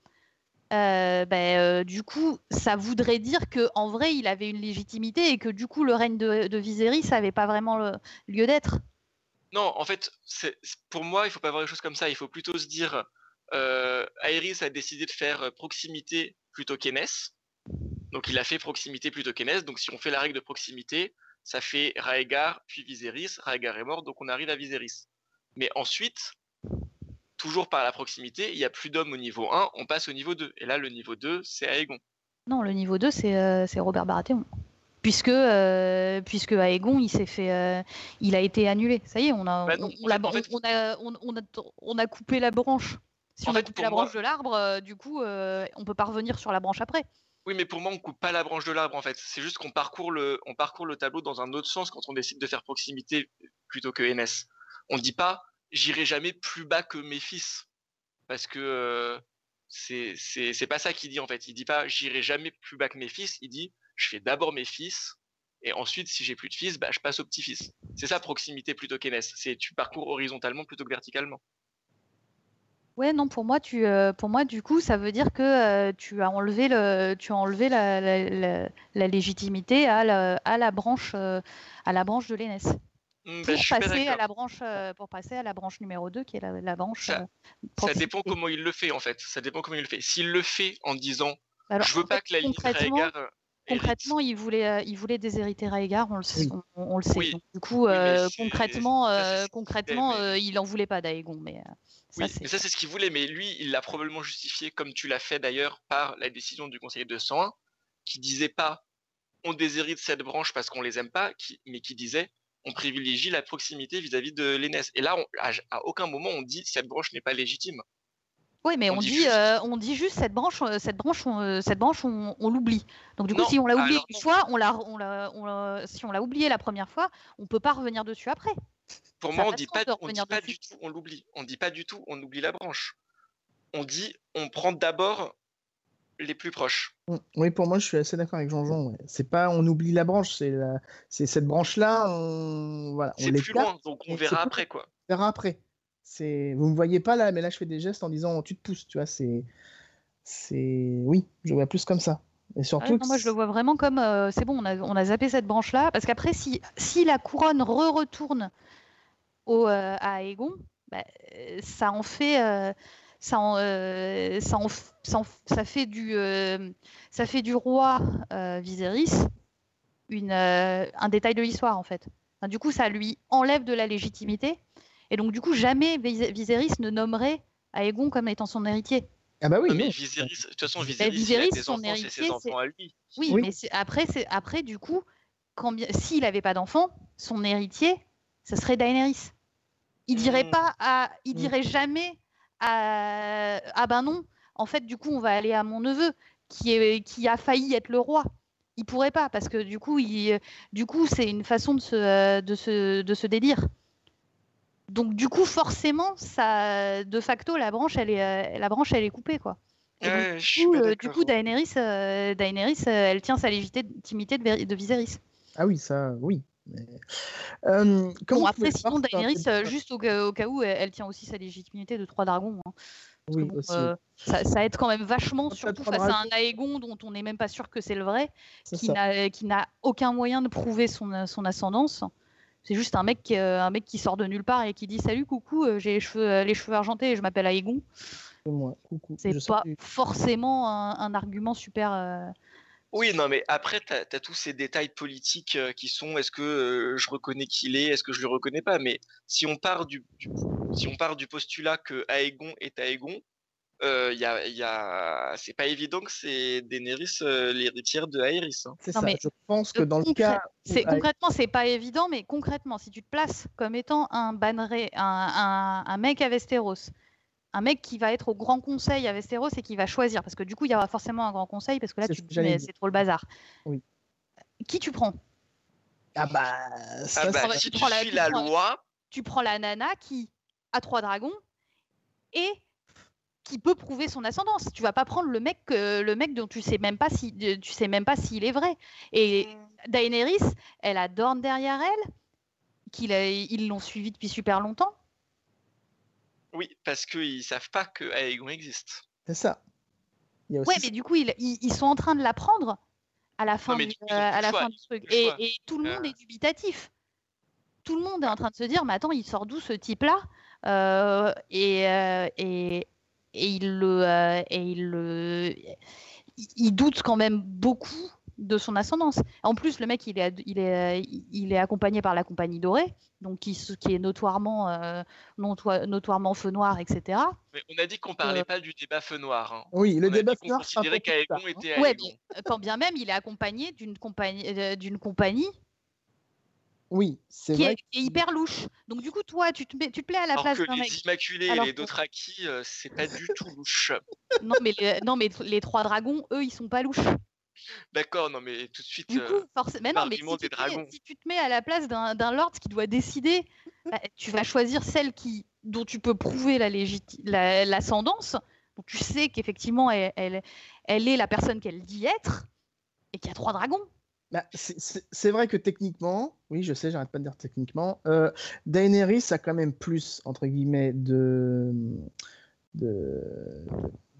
euh, ben, euh, du coup, ça voudrait dire que en vrai, il avait une légitimité et que du coup, le règne de, Viserys n'avait pas vraiment lieu d'être. Non, en fait, pour moi, il faut pas voir les choses comme ça. Il faut plutôt se dire, euh, Aerys a décidé de faire euh, proximité plutôt qu'Enès. Donc, il a fait proximité plutôt qu'Enès. Donc, si on fait la règle de proximité, ça fait Raegar puis Viserys. Raegar est mort, donc on arrive à Viserys. Mais ensuite, toujours par la proximité, il n'y a plus d'hommes au niveau 1, on passe au niveau 2. Et là, le niveau 2, c'est Aegon. Non, le niveau 2, c'est Robert Baratheon. Puisque, euh, puisque Aegon, il s'est fait, euh, il a été annulé. Ça y est, on a, on, a, coupé la branche. Si on a coupé la branche de l'arbre, euh, du coup, on peut pas revenir sur la branche après. Oui, mais pour moi, on coupe pas la branche de l'arbre en fait. C'est juste qu'on parcourt le, on parcourt le tableau dans un autre sens quand on décide de faire proximité plutôt que NS. On dit pas, j'irai jamais plus bas que mes fils. Parce que euh, c'est pas ça qu'il dit en fait. Il dit pas j'irai jamais plus bas que mes fils. Il dit je fais d'abord mes fils et ensuite si j'ai plus de fils, bah, je passe au petit-fils. C'est ça proximité plutôt qu'aînesse. C'est tu parcours horizontalement plutôt que verticalement. Ouais, non, pour moi, tu, euh, pour moi, du coup, ça veut dire que euh, tu as enlevé, le, tu as enlevé la, la, légitimité à la, à la branche, à la branche de l'aînesse. Hmm, bah, pour passer, à la branche, euh, pour passer à la branche numéro 2, qui est la, la branche. Ça- euh, Ça dépend comment il le fait en fait. Ça dépend comment il le fait. S'il le fait en disant Alors, je veux pas fait, que la ligne concrètement, Raegar concrètement, il voulait, euh, il voulait déshériter Raegar, on le sait. Oui. On, on le sait. Oui. Donc, du coup, Oui, euh, concrètement, euh, concrètement, mais- euh, il en voulait pas d'Aegon, mais euh, ça, mais ça c'est ce qu'il voulait, mais lui, il l'a probablement justifié comme tu l'as fait d'ailleurs par la décision du Conseil 201, qui disait pas on déshérite cette branche parce qu'on les aime pas, qui- mais qui disait on privilégie la proximité vis-à-vis de l'Aînesse. Et là, on- à, à aucun moment on dit cette branche n'est pas légitime. Oui, mais On on, dit dit, juste- euh, on dit juste cette branche, euh, cette branche, on, euh, cette branche, on, on l'oublie. Donc du coup, Non, si on l'a oublié alors une fois, on l'a, on si on l'a oublié la première fois, on peut pas revenir dessus après. Pour moi, on dit pas, on dit pas du tout on l'oublie. On dit pas du tout on oublie la branche. On dit on prend d'abord les plus proches. Mm. Oui, pour moi, je suis assez d'accord avec Jean-Jean. ouais. C'est pas on oublie la branche, c'est la... c'est cette branche-là, on voilà, on C'est plus loin, donc on verra après quoi. on verra après. C'est vous me voyez pas là, mais là je fais des gestes en disant tu te pousses, tu vois, c'est c'est oui, je vois plus comme ça. Et Ah surtout non, moi, je le vois vraiment comme euh, c'est bon, on a, on a zappé cette branche-là, parce qu'après, si, si la couronne re-retourne au, euh, à Aegon, bah, euh, ça en fait, euh, ça, en, euh, ça, en ça, en f- ça fait du, euh, ça fait du roi euh, Viserys une, euh, un détail de l'histoire en fait. Enfin, du coup, ça lui enlève de la légitimité, et donc du coup, jamais Vis- Viserys ne nommerait Aegon comme étant son héritier. ah bah oui, Non, mais. Viserys, de toute façon, Viserys, Viserys, il a des son enfants, héritier, ses enfants à lui. Oui, Oui. mais après, c'est après du coup, s'il n'avait pas d'enfant, son héritier, ce serait Daenerys. Il dirait Mm. pas à, il Mm. dirait jamais à, ah ben non. En fait, du coup, on va aller à mon neveu qui est qui a failli être le roi. Il pourrait pas parce que du coup, il, du coup, c'est une façon de se de se de se délire. Donc du coup, forcément, ça, de facto, la branche, elle est, euh, la branche, elle est coupée, quoi. Et Ouais, du coup, euh, du d'accord. coup, Daenerys, euh, Daenerys, euh, elle tient sa légitimité de, de Viserys. Ah oui, ça, oui. Mais... Euh, Bon, après, sinon, Daenerys, euh, juste au, cas- au cas où, elle, elle tient aussi sa légitimité de trois dragons. hein. Oui, bon, euh, ça, ça aide quand même vachement, surtout face à un. Aegon dont on n'est même pas sûr que c'est le vrai, qui n'a aucun moyen de prouver son, son ascendance. C'est juste un mec, qui, euh, un mec qui sort de nulle part et qui dit Salut, coucou, j'ai les cheveux, les cheveux argentés et je m'appelle Aegon. C'est pas forcément un, un argument super. Oui, non, mais après, tu as, tous ces détails politiques euh, qui sont est-ce que euh, je reconnais qui il est, est-ce que je le reconnais pas? Mais si on part du, du- si on part du postulat que Aegon est Aegon, euh, y a, y a... c'est pas évident que c'est Daenerys euh, l'héritière de Aerys. hein. C'est Non, ça. mais Je pense que dans le cas. c'est concrètement, c'est pas évident, mais concrètement, si tu te places comme étant un banneré, un, un, un mec à Westeros, un mec qui va être au grand conseil à Westeros et qui va choisir, parce que du coup, il y aura forcément un grand conseil, parce que là, C'est tu ce c'est trop le bazar. Oui. Qui tu prends? Ah bah. ça, Ah bah, va- si tu tu prends la- suis tu la prends- loi, Tu prends la nana qui a trois dragons et qui peut prouver son ascendance. Tu vas pas prendre le mec, euh, le mec dont tu sais même pas si, euh, tu sais même pas s'il est vrai. Et Daenerys, elle a Dorne derrière elle, qu'il a- ils l'ont suivi depuis super longtemps. Oui, parce qu'ils savent pas que Aegon existe. C'est ça. Il y a aussi Ouais, mais du coup, ils, ils- sont en train de l'apprendre à la fin, du, euh, à la choix, fin du truc. Et, tout le monde Euh. est dubitatif. Tout le monde est en train de se dire, mais attends, il sort d'où ce type-là? Euh, et, euh, et, et il le, euh, et il le, il- il doute quand même beaucoup de son ascendance. En plus, le mec, il est, il est, il est accompagné par la compagnie dorée, donc qui, est notoirement, euh, notoi- notoirement feu noir, etc. Mais on a dit qu'on parlait pas du débat feu noir. hein. Oui, le on débat qu'on noir, c'est un peu considérait qu'Aegon hein. était Ouais, mais quand bien même, il est accompagné d'une compagnie, euh, d'une compagnie Oui, c'est qui vrai. est, qui est hyper louche. Donc du coup, toi, tu te, mets- tu te plais à la Alors place que d'un les mec. Immaculés Alors et les Dothraki, euh, c'est pas du tout louche. Non, mais les, non, mais les trois dragons, eux, ils sont pas louches. D'accord, non mais tout de suite. Du euh, coup, forcément, mais non, mais si tu, te mets, dragons. si tu te mets à la place d'un d'un lord qui doit décider, bah, tu vas choisir celle qui, dont tu peux prouver la légiti- la- l'ascendance, dont tu sais qu'effectivement, elle, elle, elle est la personne qu'elle dit être, et qui a trois dragons. Bah, c'est vrai que techniquement, oui, je sais, j'arrête pas de dire techniquement, euh, Daenerys a quand même plus, entre guillemets, de de-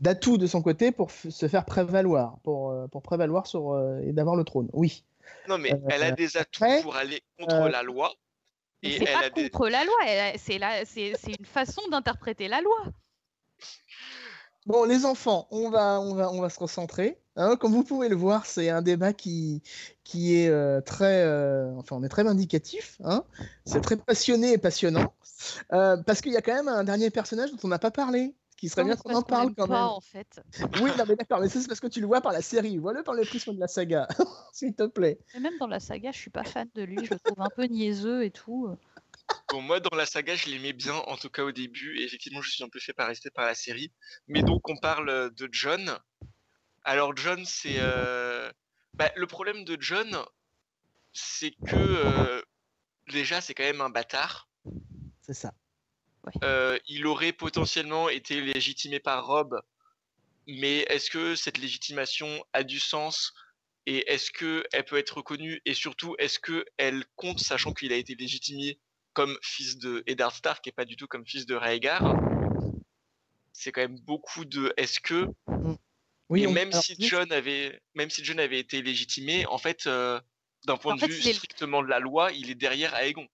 d'atouts de son côté pour se faire prévaloir, pour, euh, pour prévaloir sur, euh, et d'avoir le trône. Oui. Non mais elle a des atouts après, pour aller contre euh, la loi. Et c'est pas contre la loi, c'est une façon d'interpréter la loi. Bon, les enfants, on va, on va, on va se concentrer. Hein. comme vous pouvez le voir, c'est un débat qui, qui est euh, très, euh, enfin, on est très vindicatif. Hein. c'est très passionné et passionnant, euh, parce qu'il y a quand même un dernier personnage dont on n'a pas parlé, qui serait bien qu'on en parle quand même. en fait. Oui, mais d'accord, mais c'est parce que tu le vois par la série. Voilà par le prisme de la saga, s'il te plaît. même dans la saga, je suis pas fan de lui. Je le trouve un peu niaiseux et tout. Bon, moi, dans la saga, je l'aimais bien, en tout cas au début, et effectivement, je suis un peu fait par rester par la série. Mais donc, on parle de John. Alors, John, c'est. Euh, bah, le problème de John, c'est que. Euh, déjà, c'est quand même un bâtard. C'est ça. Euh, il aurait potentiellement été légitimé par Rob, mais est-ce que cette légitimation a du sens et est-ce qu'elle peut être reconnue et surtout est-ce qu'elle compte sachant qu'il a été légitimé comme fils de Eddard Stark et pas du tout comme fils de Rhaegar. C'est quand même beaucoup de est-ce que. Oui, et même si John avait, même si John avait été légitimé, en fait, euh, d'un point de vue strictement de la loi, il est derrière Aegon.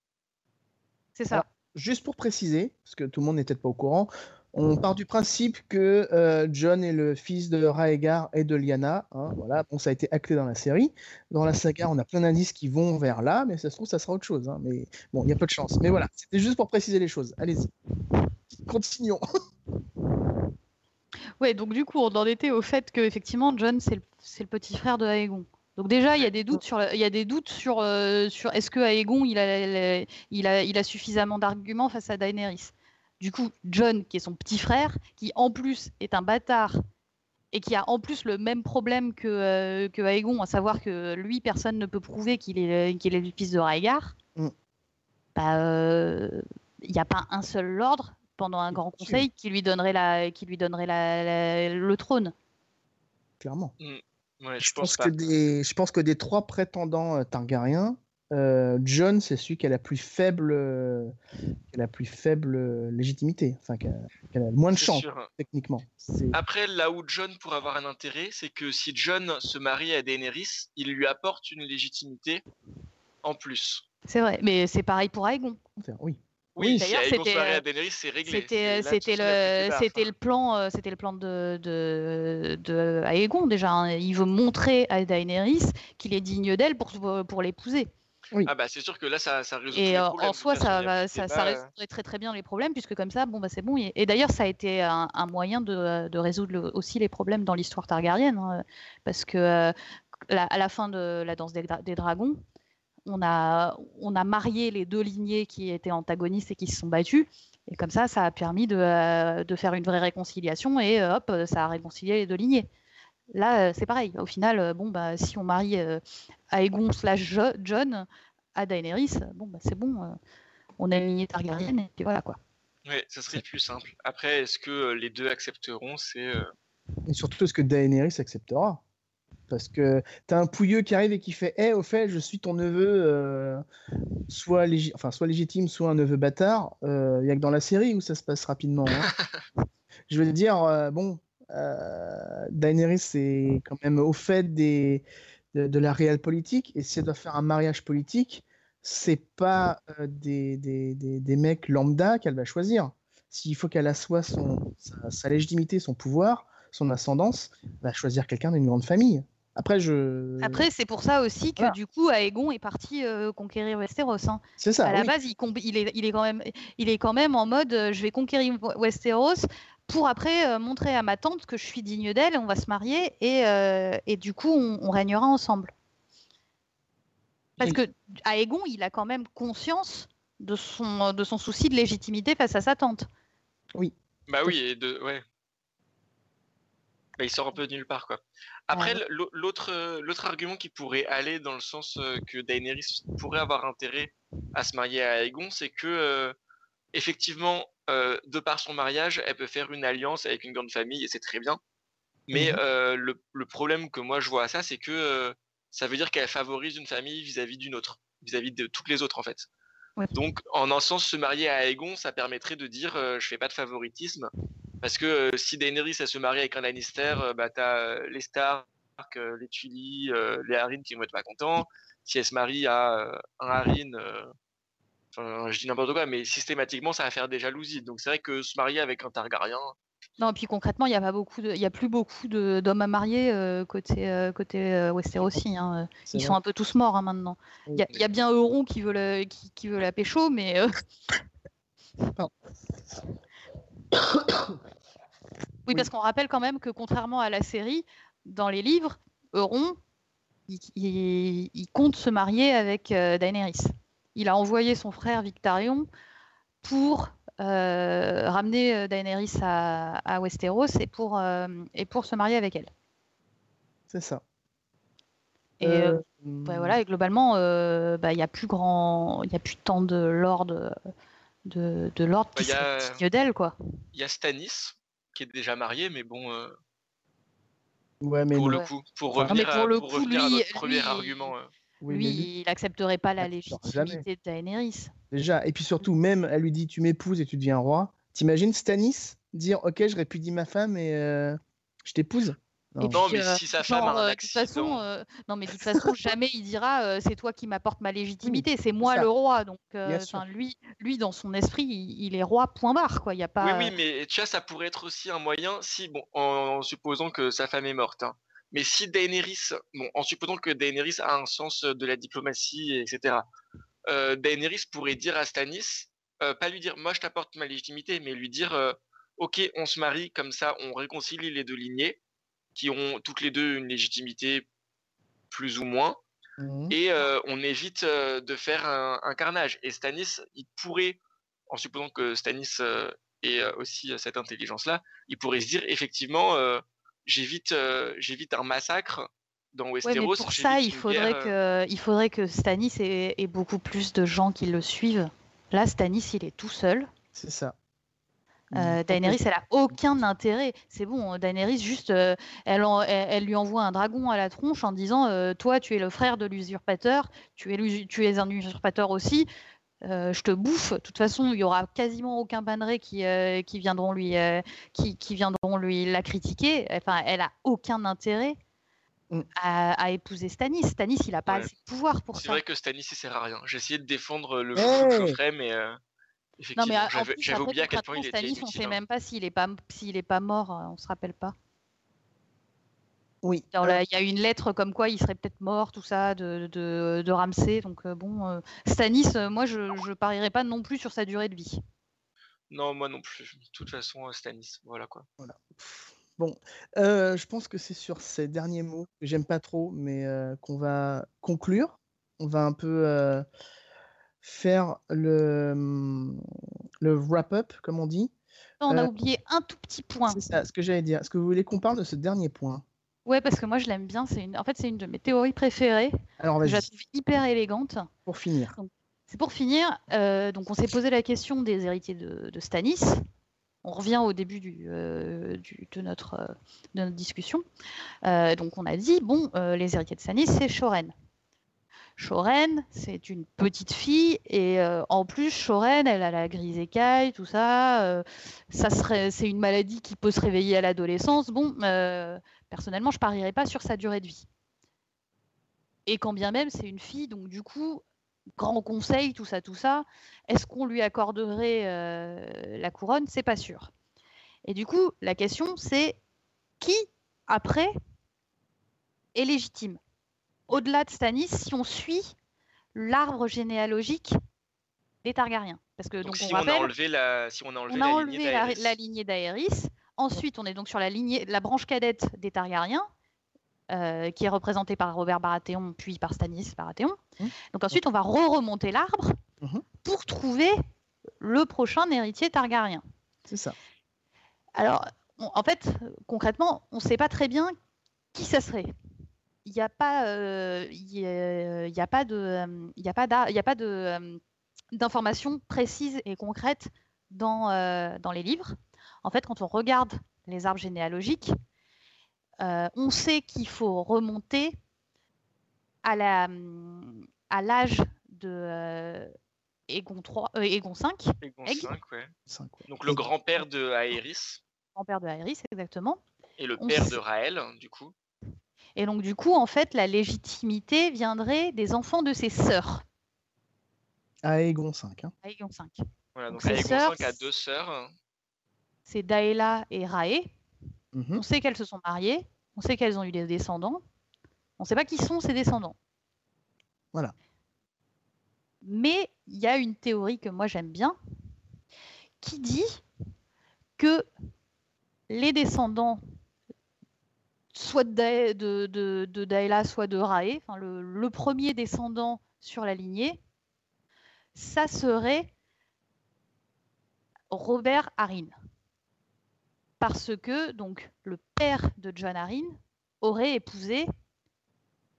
C'est ça. Juste pour préciser, parce que tout le monde n'est pas au courant, on part du principe que euh, John est le fils de Raegar et de Lyanna. Hein, voilà, bon, ça a été acté dans la série. Dans la saga, on a plein d'indices qui vont vers là, mais ça se trouve, ça sera autre chose. Hein, mais bon, il y a peu de chance. Mais voilà, c'était juste pour préciser les choses. Allez-y. Continuons. ouais, donc du coup, on en était au fait que effectivement, John, c'est le, petit frère de Aegon. Donc déjà, il y a des doutes sur, il y a des doutes sur, euh, sur est-ce que Aegon, il a, il a, il a suffisamment d'arguments face à Daenerys. Du coup, John, qui est son petit frère, qui en plus est un bâtard et qui a en plus le même problème que, euh, que Aegon, à savoir que lui, personne ne peut prouver qu'il est, qu'il est le fils de Rhaegar, mm. bah, il euh, n'y a pas un seul lord pendant un grand conseil qui lui donnerait, la, qui lui donnerait la, le trône. Clairement. Mm. Je, je, pense, que des, je pense que des trois prétendants euh, Targaryens, euh, John, c'est celui qui a la plus faible, euh, la plus faible légitimité, enfin qui a, le moins de chance techniquement. Après, là où John pourrait avoir un intérêt, c'est que si John se marie à Daenerys, il lui apporte une légitimité en plus. C'est vrai, mais c'est pareil pour Aegon. Oui. Oui, d'ailleurs, c'était à Daenerys, c'est réglé. C'était le c'était le plan euh, c'était le plan de, de, de Aegon déjà. Hein. Il veut montrer à Daenerys qu'il est digne d'elle pour pour l'épouser. Ah bah c'est sûr que là ça, ça résout et les problèmes. en soi ça, ça, ça, résoudrait très très bien les problèmes puisque comme ça bon bah c'est bon et, d'ailleurs ça a été un, moyen de, de, résoudre aussi les problèmes dans l'histoire targarienne hein, parce que euh, à la fin de la danse des, dragons on a on a marié les deux lignées qui étaient antagonistes et qui se sont battues et comme ça ça a permis de, euh, de faire une vraie réconciliation et euh, hop ça a réconcilié les deux lignées. Là, c'est pareil. Au final, bon, bah, si on marie Aegon slash John à Daenerys, bon, bah, c'est bon, on a une Targaryen et puis voilà quoi. Oui, ça serait plus simple. Après, est-ce que les deux accepteront C'est. Et surtout, est-ce que Daenerys acceptera? Parce que t'as un pouilleux qui arrive et qui fait Eh, au fait, je suis ton neveu, soit, enfin, soit légitime, soit un neveu bâtard. Il n'y a que dans la série où ça se passe rapidement. Hein. je veux dire, bon, euh, Daenerys est quand même au fait des, de, la réelle politique, et si elle doit faire un mariage politique, c'est pas euh, des, des, des, mecs lambda qu'elle va choisir. S'il faut qu'elle assoie son, sa, légitimité, son pouvoir, son ascendance, elle va choisir quelqu'un d'une grande famille. Après, je... Après, c'est pour ça aussi que du coup, Aegon est parti euh, conquérir Westeros. Hein. C'est ça. À la base, il, il, est, il, est quand même, il est quand même en mode je vais conquérir Westeros pour après euh, montrer à ma tante que je suis digne d'elle, on va se marier et, euh, et du coup on, régnera ensemble. Parce que Aegon, il a quand même conscience de son, de son souci de légitimité face à sa tante. Oui. Bah oui, et de ouais. Bah, il sort un peu de nulle part quoi. Après l'autre l'autre argument qui pourrait aller dans le sens euh, que Daenerys pourrait avoir intérêt à se marier à Aegon, c'est que effectivement euh, de par son mariage, elle peut faire une alliance avec une grande famille et c'est très bien. Mais mmh euh, le, problème que moi je vois à ça, c'est que euh, ça veut dire qu'elle favorise une famille vis-à-vis d'une autre, vis-à-vis de toutes les autres en fait. Donc en un sens, se marier à Aegon, ça permettrait de dire je fais pas de favoritisme. Parce que si Daenerys elle se marie avec un Lannister, bah t'as les Stark, les Tully, les Haryn qui vont être pas contents. Si elle se marie à un Haryn Enfin, je dis n'importe quoi, mais systématiquement, ça va faire des jalousies. Donc c'est vrai que se marier avec un Targaryen. Non, et puis concrètement, il n'y a pas beaucoup il y a plus beaucoup d'hommes à marier euh, côté euh, côté euh, Westeros aussi. Hein. Ils sont un peu tous morts hein, maintenant. Il y, a bien Euron qui veut la, qui, qui veut la pécho, mais. oui, parce qu'on rappelle quand même que contrairement à la série, dans les livres, Euron, il, il compte se marier avec Daenerys il a envoyé son frère Victarion pour euh, ramener euh, Daenerys à, Westeros et pour, euh, et pour se marier avec elle. C'est ça. Et bah, voilà, et globalement, bah, il n'y a plus grand, il a plus tant de lords de, de, de lord qui bah, d'elle, quoi. Il y a Stannis qui est déjà marié, mais bon. Ouais, mais pour le coup, pour revenir, à, notre premier argument lui, il n'accepterait pas la légitimité de Daenerys. Déjà, et puis surtout, même, elle lui dit Tu m'épouses et tu deviens roi. T'imagines Stanis dire Ok, je répudie ma femme et euh, je t'épouse? Non, mais si sa femme a un euh, de toute façon, euh, non, mais de toute façon, jamais il dira c'est toi qui m'apporte ma légitimité, c'est moi le roi. Donc, lui, lui, dans son esprit, il, est roi. Point barre, quoi. Y a pas. Oui, oui, mais tu vois, ça pourrait être aussi un moyen si, bon, en, supposant que sa femme est morte. Hein, mais si Daenerys, bon, en supposant que Daenerys a un sens de la diplomatie, etc., euh, Daenerys pourrait dire à Stannis, euh, pas lui dire moi je t'apporte ma légitimité, mais lui dire euh, ok on se marie comme ça on réconcilie les deux lignées qui ont toutes les deux une légitimité plus ou moins mmh. et on évite de faire un, carnage. Et Stannis il pourrait, en supposant que Stannis ait aussi cette intelligence là, il pourrait se dire effectivement j'évite euh, j'évite un massacre dans Westeros. mais pour ça, il faudrait, euh, que, il faudrait que Stannis ait, beaucoup plus de gens qui le suivent. Là, Stannis, il est tout seul. C'est ça. Euh, Daenerys, elle a aucun intérêt. C'est bon, Daenerys, juste, elle, elle, lui envoie un dragon à la tronche en disant Toi, tu es le frère de l'usurpateur, tu es, tu es un usurpateur aussi, euh, je te bouffe. De toute façon, il y aura quasiment aucun banneré qui, euh, qui viendront lui euh, qui, qui, viendront lui la critiquer. Enfin, elle a aucun intérêt mm. à, épouser Stanis. Stanis, il a pas assez de pouvoir pour ça. C'est vrai que Stanis, il sert à rien. J'ai essayé de défendre le hey que mais effectivement, j'avais oublié à quel point il était Stanis, on ne sait même pas s'il est pas s'il est pas mort. On se rappelle pas. Oui. Euh il y a une lettre comme quoi il serait peut-être mort, tout ça, de, de, Ramsay. Donc euh, bon, euh, Stanis, moi je ne parierais pas non plus sur sa durée de vie. Non, moi non plus. De toute façon, Stanis, voilà quoi. Voilà. Bon, je pense que c'est sur ces derniers mots que j'aime pas trop, mais qu'on va conclure. On va un peu faire le, hum, le wrap-up, comme on dit. On a oublié un tout petit point. C'est ça, ce que j'allais dire. Est-ce que vous voulez qu'on parle de ce dernier point? Ouais, parce que moi je l'aime bien. C'est une... En fait, c'est une de mes théories préférées. Alors, je la trouve hyper élégante. Pour finir. C'est pour finir. Euh, donc, on s'est posé la question des héritiers de, Stanis. On revient au début du, euh, de, notre, euh, de, notre, discussion. donc, on a dit bon, les héritiers de Stanis, c'est Shoren. Shoren, c'est une petite fille et en plus Shoren, elle a la grise écaille, tout ça. serait, c'est une maladie qui peut se réveiller à l'adolescence. Bon, Personnellement, je parierais pas sur sa durée de vie. Et quand bien même c'est une fille, donc du coup, grand conseil, tout ça, tout ça, est-ce qu'on lui accorderait euh, la couronne? C'est pas sûr. Et du coup, la question c'est qui après est légitime? Au-delà de Stanis, si on suit l'arbre généalogique des Targaryens. Parce que donc, si, on, a enlevé la, si on a enlevé, la, lignée d'Aéris, Ensuite, on est donc sur la, lignée, la branche cadette des Targaryens, euh, qui est représentée par Robert Baratheon, puis par Stannis Baratheon. Mmh. Donc ensuite, on va re-remonter l'arbre mmh. pour trouver le prochain héritier Targaryen. C'est ça. Alors, en fait, concrètement, on ne sait pas très bien qui ça serait. Il n'y a pas, euh, il a, pas de, il a pas, a pas de euh, d'informations précises et concrètes dans, dans les livres. En fait, quand on regarde les arbres généalogiques, euh, on sait qu'il faut remonter à l'âge de euh, Aegon, 3, euh, Aegon 5. Aegon 5, ouais. Donc le grand-père de Aerys. Grand-père de Aerys, exactement. Et le père de Raël, du coup. Et donc du coup, en fait, la légitimité viendrait des enfants de ses sœurs. Aegon 5. Hein. Aegon 5. Voilà, donc, Donc, ses Aegon sœurs, 5 a deux sœurs. C'est Daela et Rae. Mhm. On sait qu'elles se sont mariées, on sait qu'elles ont eu des descendants. On ne sait pas qui sont ces descendants. Voilà. Mais il y a une théorie que moi j'aime bien qui dit que les descendants soit de, de, soit de Rae, enfin le, premier descendant sur la lignée, ça serait Robert Harrin. Parce que donc le père de John Harrin aurait épousé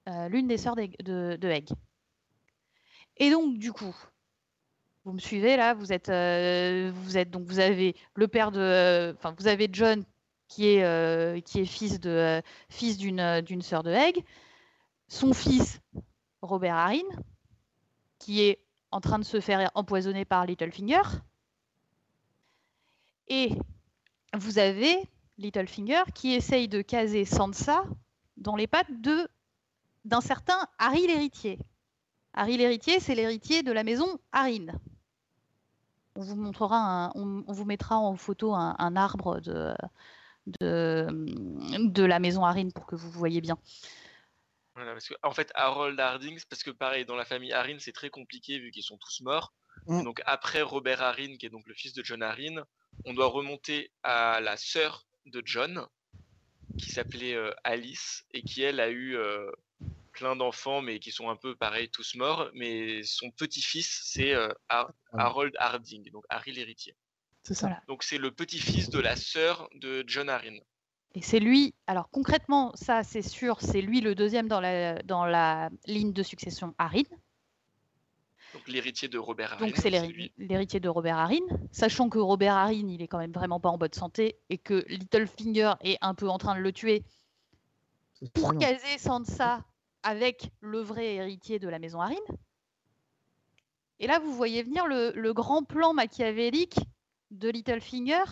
euh, l'une des sœurs de, Egg. Et donc du coup, vous me suivez là, vous êtes, euh, vous êtes donc vous avez le père de, euh, enfin vous avez John qui est euh, qui est fils euh, euh, d'une sœur de Egg, son fils Robert Harrin qui est en train de se faire empoisonner par Littlefinger. Et vous avez Littlefinger qui essaye de caser Sansa dans les pattes d'un certain Harry l'héritier. Harry l'héritier, c'est l'héritier de la maison Harrin. On vous montrera, on, vous mettra en photo un arbre de, de, de la maison Harrin pour que vous voyez bien. Voilà, parce que, en fait, Harold Harding, parce que pareil, dans la famille Harrin, c'est très compliqué vu qu'ils sont tous morts. Mm. Donc après Robert Harrin, qui est donc le fils de John Harrin, on doit remonter à la sœur de John, qui s'appelait euh, Alice, et qui elle a eu euh, plein d'enfants, mais qui sont un peu pareil, tous morts. Mais son petit-fils, c'est euh, Har- Ah. Harold Harding, donc Harry l'héritier. C'est ça. Voilà. Donc c'est le petit-fils de la sœur de John Harrin. Et c'est lui, alors concrètement, ça c'est sûr, c'est lui le deuxième dans la, dans la ligne de succession Harrin. Donc l'héritier de Robert Harrin. Donc c'est l'héritier de Robert Harrin, sachant que Robert Harrin, il est quand même vraiment pas en bonne santé et que Littlefinger est un peu en train de le tuer pour vraiment- caser Sansa avec le vrai héritier de la maison Harrin. Et là, vous voyez venir le, le grand plan machiavélique de Littlefinger.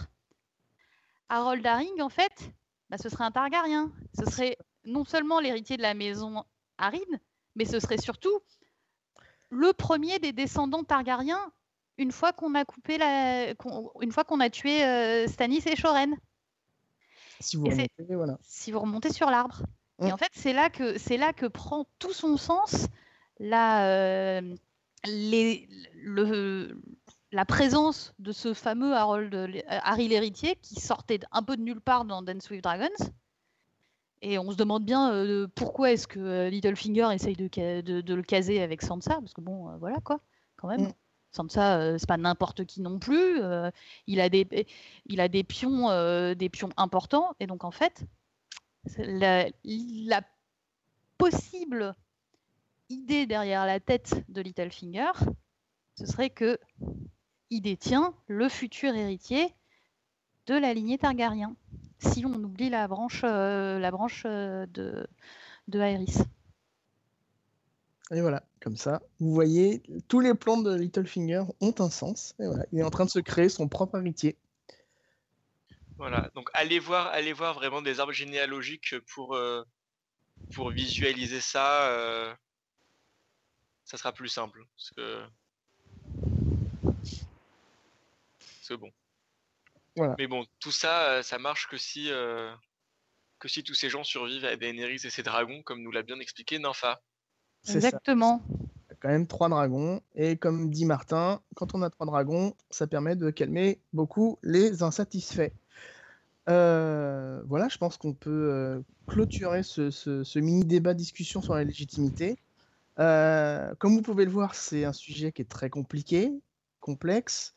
Harold Harring, en fait, bah, ce serait un Targaryen. Ce serait non seulement l'héritier de la maison Harrin, mais ce serait surtout le premier des descendants Targaryens une fois qu'on a coupé la, qu'on- une fois qu'on a tué euh, Stannis et Shoren Si vous Et remontez, voilà. si vous remontez sur l'arbre. Et Mm. en fait, c'est là que c'est là que prend tout son sens la, euh, les- le- la présence de ce fameux Harold, euh, Harry l'héritier qui sortait un peu de nulle part dans Dance with Dragons. Et on se demande bien euh, pourquoi est-ce que euh, Littlefinger essaye de, ca- de- de le caser avec Sansa, parce que bon, euh, voilà quoi, quand même. Mm. Sansa, euh, c'est pas n'importe qui non plus. il a des, il a des pions, des pions importants, et donc en fait, la possible idée derrière la tête de Littlefinger, ce serait que il détient le futur héritier de la lignée Targaryen. Si on oublie la branche, euh, la branche euh, de, de Aerys. Et voilà, comme ça, vous voyez, tous les plans de Littlefinger ont un sens. Et voilà, il est en train de se créer son propre héritier. Voilà, donc allez voir, allez voir vraiment des arbres généalogiques pour, euh, pour visualiser ça. euh, ça sera plus simple. Parce que. C'est bon. Voilà. Mais bon, tout ça, euh, ça marche que si, euh, que si tous ces gens survivent à Daenerys et ses dragons, comme nous l'a bien expliqué Nympha. Ça. Exactement. Il y a quand même trois dragons. Et comme dit Martin, quand on a trois dragons, ça permet de calmer beaucoup les insatisfaits. Euh, voilà, je pense qu'on peut euh, clôturer ce, ce- ce mini débat discussion sur la légitimité. Euh, comme vous pouvez le voir, c'est un sujet qui est très compliqué, complexe.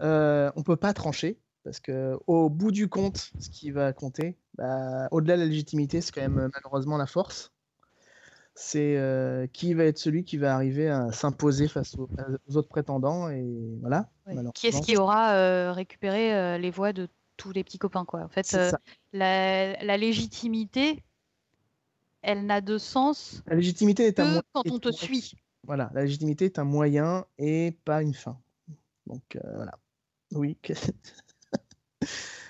Euh, on peut pas trancher parce que au bout du compte, ce qui va compter, bah, au-delà de la légitimité, c'est quand même euh, malheureusement la force. C'est euh, qui va être celui qui va arriver à s'imposer face aux, aux autres prétendants et voilà. Ouais. Qui est-ce qui aura euh, récupéré les voix de tous les petits copains quoi En fait, la, la légitimité, elle n'a de sens La légitimité est que quand on te suit. Voilà, la légitimité est un moyen et pas une fin. Donc euh, voilà. Oui. que-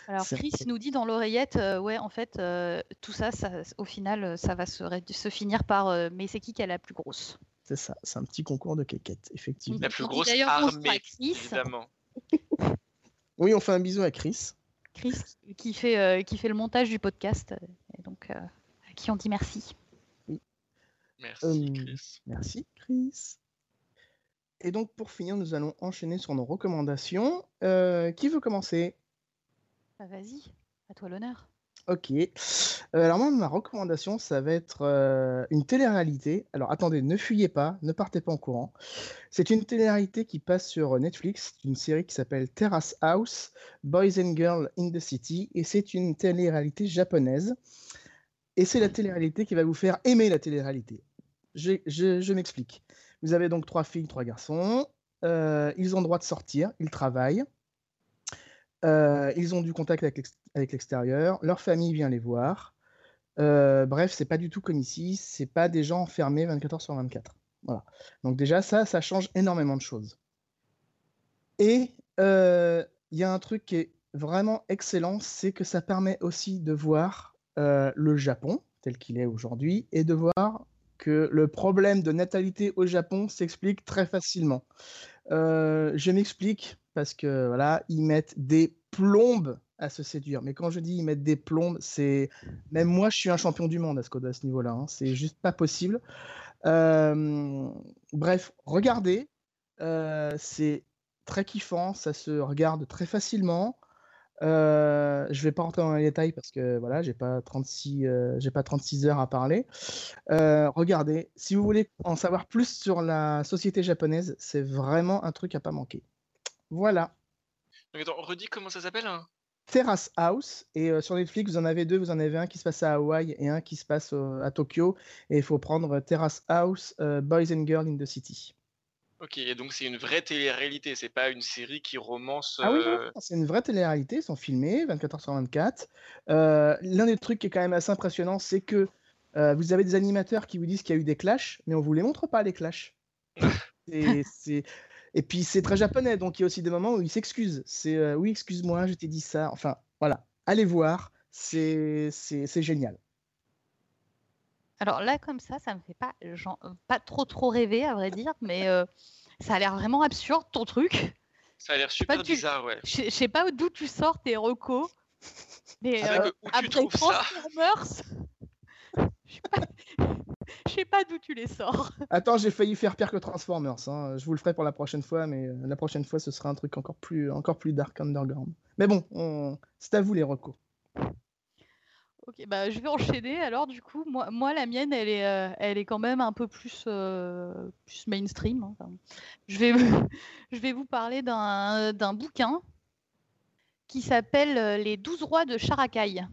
Alors Chris nous dit dans l'oreillette, euh, ouais, en fait, euh, tout ça, ça, au final, ça va se, se finir par, euh, mais c'est qui qui est la plus grosse? C'est ça, c'est un petit concours de quéquette, effectivement. La plus grosse armée, évidemment. oui, on fait un bisou à Chris. Chris qui fait, euh, qui fait le montage du podcast, et donc à qui on dit merci. Merci, Chris. Merci, Chris. Et donc, pour finir, nous allons enchaîner sur nos recommandations. qui veut commencer? Bah, Vas-y, à toi l'honneur. Ok. Euh, alors moi, ma recommandation, ça va être euh, une télé-réalité. Alors attendez, ne fuyez pas, ne partez pas en courant. C'est une télé-réalité qui passe sur Netflix, une série qui s'appelle Terrace House, Boys and Girls in the City, et c'est une télé-réalité japonaise. Et c'est la télé-réalité qui va vous faire aimer la télé-réalité. Je, je, m'explique. Vous avez donc trois filles, trois garçons. Euh, ils ont le droit de sortir, ils travaillent. ils ont du contact avec l'extérieur, leur famille vient les voir. Euh, bref, c'est pas du tout comme ici, c'est pas des gens enfermés 24 heures sur 24. Voilà. Donc déjà ça, ça change énormément de choses. Et euh, il y a un truc qui est vraiment excellent, c'est que ça permet aussi de voir euh, le Japon tel qu'il est aujourd'hui et de voir que le problème de natalité au Japon s'explique très facilement. je m'explique parce que voilà, ils mettent des plombes à se séduire. Mais quand je dis ils mettent des plombes, c'est même moi je suis un champion du monde à ce, niveau-là. Hein. C'est juste pas possible. bref, regardez, c'est très kiffant, ça se regarde très facilement. Euh, je vais pas rentrer dans les détails parce que voilà, j'ai pas 36, j'ai pas 36 heures à parler. regardez, si vous voulez en savoir plus sur la société japonaise, c'est vraiment un truc à pas manquer. Voilà. redis comment ça s'appelle hein? Terrace House. Et euh, sur Netflix, vous en avez deux. Vous en avez un qui se passe à Hawaï et un qui se passe à Tokyo. Et il faut prendre Terrace House, euh, Boys and Girls in the City. Ok, donc c'est une vraie télé-réalité, c'est pas une série qui romance. Ah oui, euh, c'est une vraie télé-réalité, ils sont filmés 24 h sur 24. L'un des trucs qui est quand même assez impressionnant, c'est que vous avez des animateurs qui vous disent qu'il y a eu des clashs, mais on vous les montre pas les clashs. c'est et puis c'est très japonais, donc il y a aussi des moments où il s'excuse. C'est euh, oui, excuse-moi, je t'ai dit ça. Enfin, voilà, allez voir, c'est génial. Alors là, comme ça, ça me fait pas, genre, pas trop trop rêver, à vrai dire, mais euh, ça a l'air vraiment absurde ton truc. Ça a l'air super bizarre, ouais. Je sais pas d'où tu sors tes recos. Mais euh, après Transformers, je sais pas, je sais pas d'où tu les sors. Attends, j'ai failli faire pire que Transformers. Hein. Je vous le ferai pour la prochaine fois, mais euh, la prochaine fois, ce sera un truc encore plus, encore plus dark underground. Mais bon, c'est à vous les recos. Ok, bah je vais enchaîner. Alors du coup, moi, la mienne, elle est, euh, elle est quand même un peu plus, euh, plus mainstream. Hein. je vais, je vais vous parler d'un bouquin qui s'appelle Les douze rois de Characaille.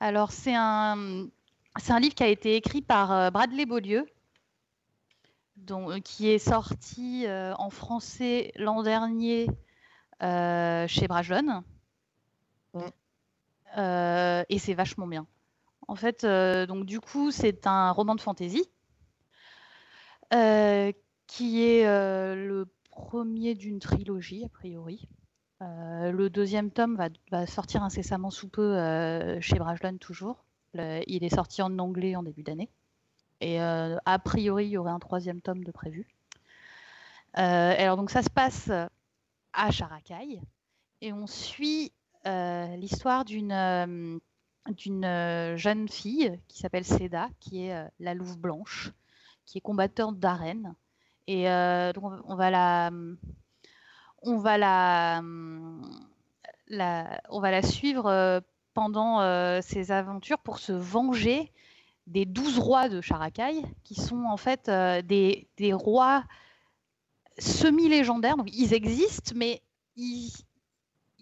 Alors c'est un, un livre qui a été écrit par euh, Bradley Beaulieu, euh, qui est sorti euh, en français l'an dernier chez Brajlon. Et c'est vachement bien. En fait, donc du coup, c'est un roman de fantasy qui est le premier d'une trilogie, a priori. le deuxième tome va, sortir incessamment sous peu chez Brajlon toujours il est sorti en anglais en début d'année. Et euh, a priori, il y aurait un troisième tome de prévu. Euh, alors donc ça se passe à Characaille et on suit euh, l'histoire d'une d'une jeune fille qui s'appelle Seda, qui est la louve blanche, qui est combattante d'arène. Et donc on va la on va la, on va la suivre pendant euh, ses aventures pour se venger des douze rois de Characaille, qui sont en fait euh, des, rois semi-légendaires. Donc ils existent, mais ils,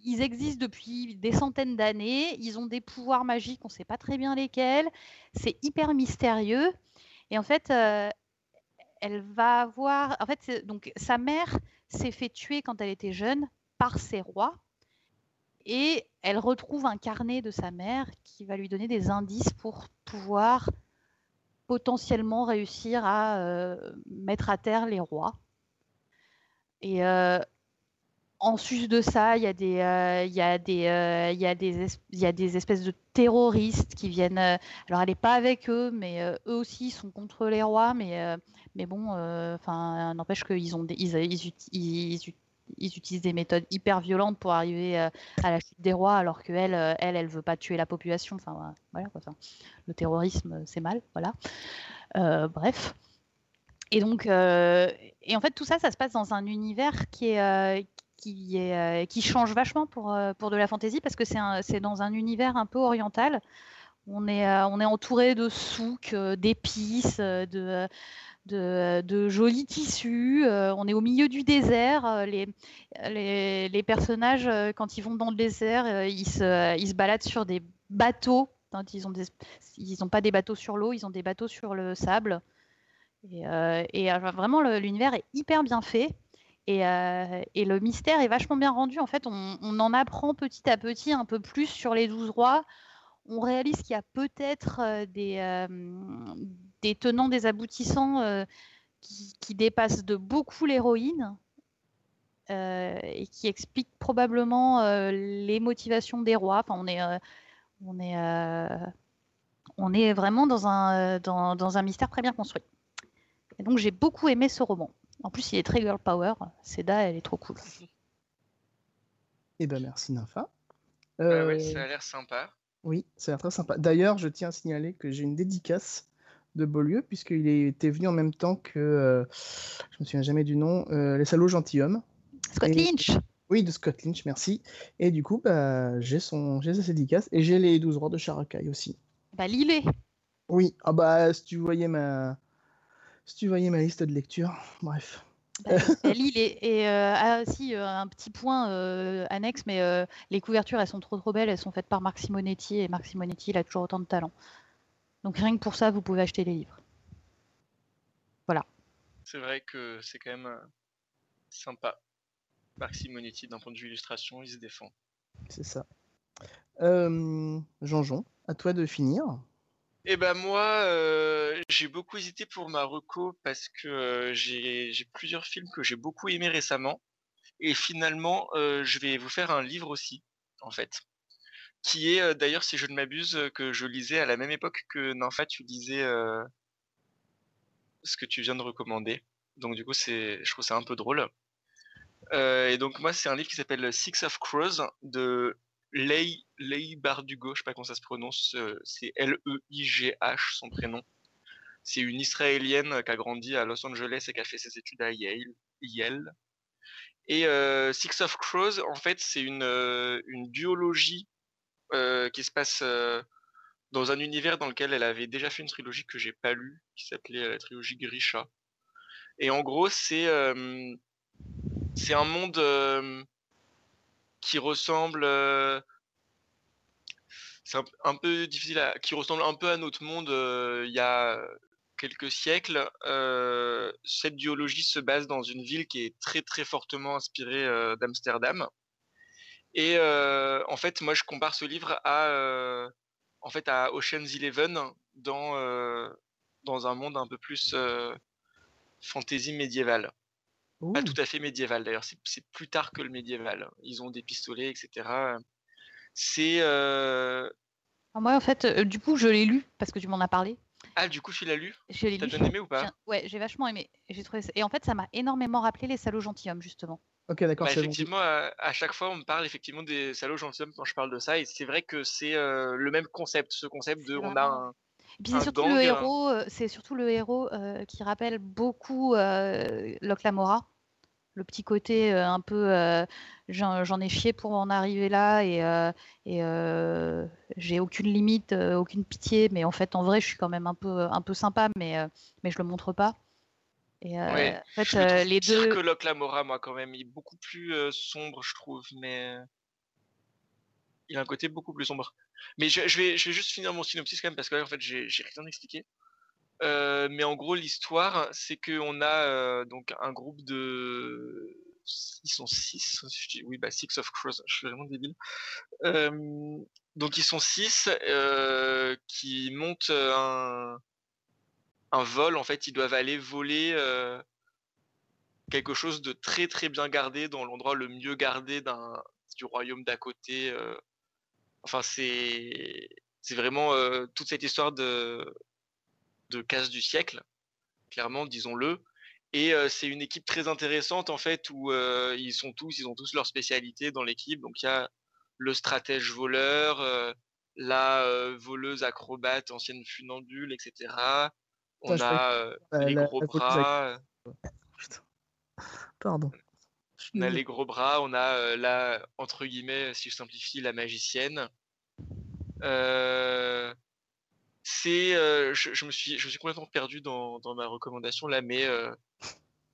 existent depuis des centaines d'années. Ils ont des pouvoirs magiques, on ne sait pas très bien lesquels. C'est hyper mystérieux. Et en fait, euh, elle va avoir. En fait, donc sa mère s'est fait tuer quand elle était jeune par ses rois et elle retrouve un carnet de sa mère qui va lui donner des indices pour pouvoir potentiellement réussir à euh, mettre à terre les rois. Et euh, en sus de ça, il y a des, euh, il y a des, euh, il y a des, il y a des espèces de terroristes qui viennent. euh, alors, elle n'est pas avec eux, mais eux aussi sont contre les rois. Mais, mais bon, enfin, n'empêche qu'ils ont, des, ils, ils, ils, ils utilisent des méthodes hyper violentes pour arriver à la chute des rois, alors que elle, elle, veut pas tuer la population. Enfin, voilà quoi. Le terrorisme, c'est mal, voilà. Bref. Et donc, et en fait, tout ça, ça se passe dans un univers qui est, euh, qui change vachement pour, euh, pour de la fantasy parce que c'est dans un univers un peu oriental. On est, euh, on est entouré de souks, d'épices, de, de, jolis tissus. on est au milieu du désert. les, les, les personnages, quand ils vont dans le désert, ils, se, ils se baladent sur des bateaux. Hein, Ils n'ont ils ont pas des bateaux sur l'eau, ils ont des bateaux sur le sable. Et, vraiment, l'univers est hyper bien fait. Et, euh, et le mystère est vachement bien rendu. En fait, on, en apprend petit à petit un peu plus sur les douze rois. On réalise qu'il y a peut-être euh, des, euh, des tenants, des aboutissants qui, dépassent de beaucoup l'héroïne et qui expliquent probablement les motivations des rois. Enfin, on est, on est, on est vraiment dans un, dans, un mystère très bien construit. Donc j'ai beaucoup aimé ce roman. En plus, il est très girl power. Seda, elle est trop cool. Eh ben merci Nympha. Ouais, Euh, ouais, ça a l'air sympa. Oui, ça a l'air très sympa. D'ailleurs, je tiens à signaler que j'ai une dédicace de Beaulieu, puisqu'il était venu en même temps que, euh, je me souviens jamais du nom, euh, Les Salauds Gentilhommes. Scott Et- Lynch Oui, de Scott Lynch, merci. Et du coup, bah, j'ai son, j'ai sa dédicace et j'ai les 12 rois de Charakai aussi. Bah, Lillet Oui, ah bah, si tu voyais ma, si tu voyais ma liste de lecture, bref. bah, elle lit les- Et euh, ah, si, euh, un petit point euh, annexe, mais euh, les couvertures, elles sont trop trop belles. Elles sont faites par Marc Simonetti. Et Marc Simonetti, il a toujours autant de talent. Donc rien que pour ça, vous pouvez acheter les livres. C'est vrai que c'est quand même sympa. Marc Simonetti, d'un point de vue illustration, il se défend. C'est ça. Euh, Jean-Jean, à toi de finir. Eh ben moi, euh, j'ai beaucoup hésité pour ma reco parce que euh, j'ai plusieurs films que j'ai beaucoup aimés récemment. Et finalement, euh, je vais vous faire un livre aussi, en fait. Qui est d'ailleurs, si je ne m'abuse, que je lisais à la même époque que Nympha, tu lisais ce que tu viens de recommander. Donc du coup, je trouve ça un peu drôle. Et donc moi, c'est un livre qui s'appelle Six of Crows de Leigh, Leigh Bardugo, je sais pas comment ça se prononce, euh, c'est L-E-I-G-H son prénom. C'est une Israélienne qui a grandi à Los Angeles et qui a fait ses études à Yale. Yale. Et euh, Six of Crows, en fait, c'est une, euh, une duologie euh, qui se passe euh, dans un univers dans lequel elle avait déjà fait une trilogie que j'ai pas lue, qui s'appelait euh, la trilogie Grisha. Et en gros, c'est euh, c'est un monde euh, qui ressemble euh, c'est un, peu difficile à, qui ressemble un peu à notre monde euh, il y a quelques siècles. Euh, cette duologie se base dans une ville qui est très très fortement inspirée d'Amsterdam. Et en fait, moi, je compare ce livre à en fait à Ocean's Eleven dans dans un monde un peu plus fantasy médiévale. Pas tout à fait médiéval d'ailleurs, c'est c'est plus tard que le médiéval. Ils ont des pistolets, etc. C'est. euh, Alors moi, en fait, euh, du coup, je l'ai lu parce que tu m'en as parlé. Ah, du coup, tu l'as lu? Je l'ai T'as lu. bien aimé ou pas? Ouais, j'ai vachement aimé. J'ai trouvé ça- Et en fait, ça m'a énormément rappelé les salauds gentilshommes, justement. Ok, d'accord, Bah, effectivement, à, à chaque fois, on me parle effectivement des salauds gentilshommes quand je parle de ça, et c'est vrai que c'est euh, le même concept, ce concept de C'est on a un. Et puis un c'est surtout gang, le euh. héros, euh, c'est surtout le héros euh, qui rappelle beaucoup euh, Locke Lamora. Le petit côté euh, un peu j'en ai chié pour en arriver là et, et j'ai aucune limite, aucune pitié, mais en fait en vrai je suis quand même un peu un peu sympa, mais mais je le montre pas. Et euh, Ouais, en fait je euh, les deux, que Locke Lamora, moi, quand même. Il est beaucoup plus euh, sombre, je trouve, mais. Il a un côté beaucoup plus sombre. Mais je, vais, je vais juste finir mon synopsis quand même, parce que fait, j'ai rien expliqué. Euh, mais en gros, l'histoire, c'est qu'on a euh, donc un groupe de. Ils sont six. je dis- Oui, bah, Six of Crows, je suis vraiment débile. Euh, donc, ils sont six euh, qui montent un, un vol. En fait, ils doivent aller voler. quelque chose de très très bien gardé dans l'endroit le mieux gardé du royaume d'à côté. Enfin, c'est vraiment toute cette histoire de de casse du siècle, clairement, disons-le. Et c'est une équipe très intéressante en fait où ils sont tous, ils ont tous leur spécialité dans l'équipe. Donc il y a le stratège voleur, la voleuse acrobate, ancienne funambule, etc. On a les gros bras. Pardon. On a les gros bras, on a la, entre guillemets, si je simplifie, la magicienne. c'est, je, me suis, je suis complètement perdu dans, dans ma recommandation là, mais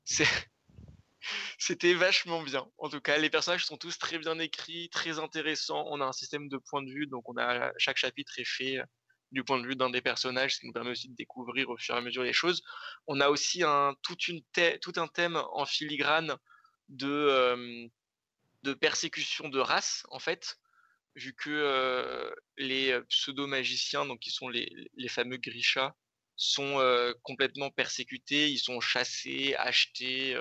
c'est c'était vachement bien. En tout cas, les personnages sont tous très bien écrits, très intéressants. On a un système de points de vue, donc on a chaque chapitre est fait euh, du point de vue d'un des personnages, ce qui nous permet aussi de découvrir au fur et à mesure les choses. On a aussi un, toute une tout un thème en filigrane de, euh, de persécution de race, en fait, vu que euh, les pseudo-magiciens, donc qui sont les, les fameux Grisha, sont complètement persécutés, ils sont chassés, achetés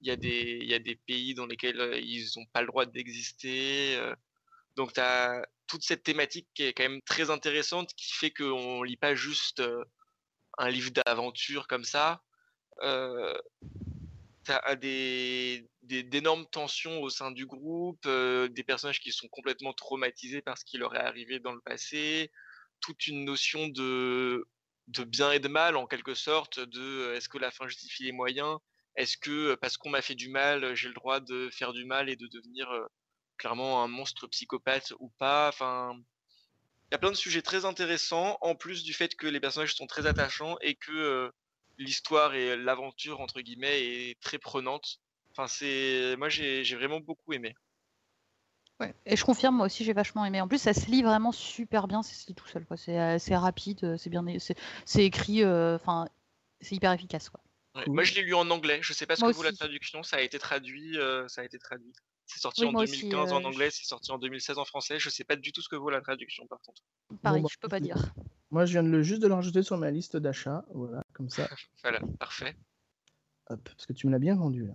il y, a des, y a des pays dans lesquels ils n'ont pas le droit d'exister. donc, tu as toute cette thématique qui est quand même très intéressante, qui fait qu'on ne lit pas juste un livre d'aventure comme ça. As des, d'énormes tensions au sein du groupe, des personnages qui sont complètement traumatisés par ce qui leur est arrivé dans le passé, toute une notion de, de bien et de mal en quelque sorte, de est-ce que la fin justifie les moyens? Est-ce que parce qu'on m'a fait du mal, j'ai le droit de faire du mal et de devenir clairement un monstre psychopathe ou pas? Enfin, il y a plein de sujets très intéressants, en plus du fait que les personnages sont très attachants et que l'histoire et l'aventure entre guillemets est très prenante. Enfin, c'est moi j'ai vraiment beaucoup aimé. Ouais. Et je confirme, moi aussi j'ai vachement aimé. En plus, ça se lit vraiment super bien, c'est tout seul. C'est rapide, c'est bien, c'est écrit, enfin, c'est hyper efficace. Quoi. Moi, je l'ai lu en anglais. Je sais pas ce que vous la traduction. Ça a été traduit. Euh, ça a été traduit. C'est sorti en 2015 en euh, anglais, c'est sorti en 2016 en français. Je sais pas du tout ce que vaut la traduction, par contre. Pareil, je peux pas dire. Moi, je viens de le juste de le rajouter sur ma liste d'achat. Voilà, comme ça. voilà, parfait. Hop, parce que tu me l'as bien vendu là.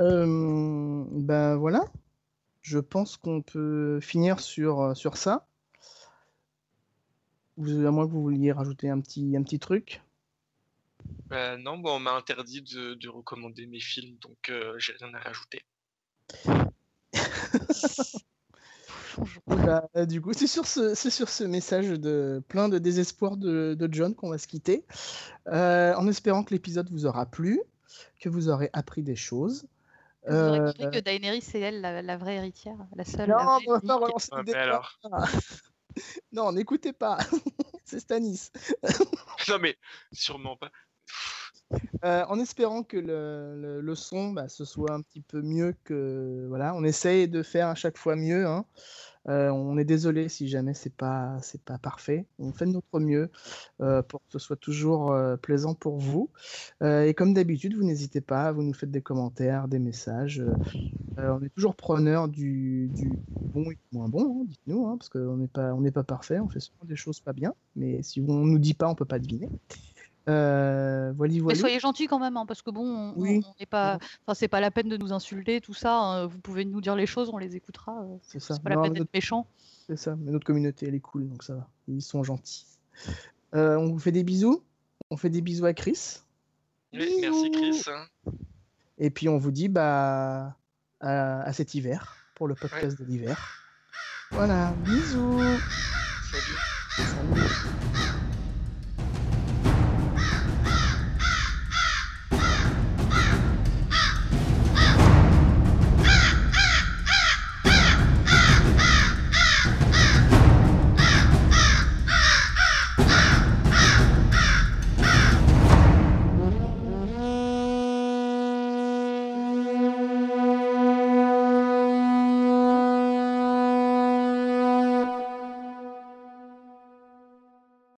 Euh, ben voilà. Je pense qu'on peut finir sur, sur ça. Vous, à moins que vous vouliez rajouter un petit, un petit truc. Bah, non, bon, on m'a interdit de, recommander mes films, donc euh, j'ai rien à rajouter. Bah, du coup, c'est sur ce, sur ce message de plein de désespoir de, John qu'on va se quitter, euh, en espérant que l'épisode vous aura plu, que vous aurez appris des choses. Vous aurez compris euh, que Daenerys c'est elle la, vraie héritière, la seule. Non, on va pas relancer alors. non, n'écoutez pas, c'est Stanis. non mais sûrement pas. Euh, en espérant que le, son bah, ce soit un petit peu mieux que voilà, on essaye de faire à chaque fois mieux. Hein. Euh, on est désolé si jamais c'est pas c'est pas parfait. On fait de notre mieux euh, pour que ce soit toujours plaisant pour vous. et comme d'habitude, vous n'hésitez pas, vous nous faites des commentaires, des messages. on est toujours preneur du, du bon et du moins bon. Hein, dites-nous, hein, parce qu'on n'est pas on n'est pas parfait. On fait souvent des choses pas bien, mais si on nous dit pas, on peut pas deviner. Euh, Mais soyez gentils quand même, hein, parce que bon, on n'est pas, enfin c'est pas la peine de nous insulter, tout ça. Hein. Vous pouvez nous dire les choses, on les écoutera. Euh, c'est ça. pas la peine d'être méchant. C'est ça. Mais notre communauté, elle est cool, donc ça va. Ils sont gentils. Euh, on vous fait des bisous. On fait des bisous à Chris. Oui, merci Chris. Et puis on vous dit bah à, cet hiver pour le podcast de l'hiver. Voilà, bisous. Salut. Salut.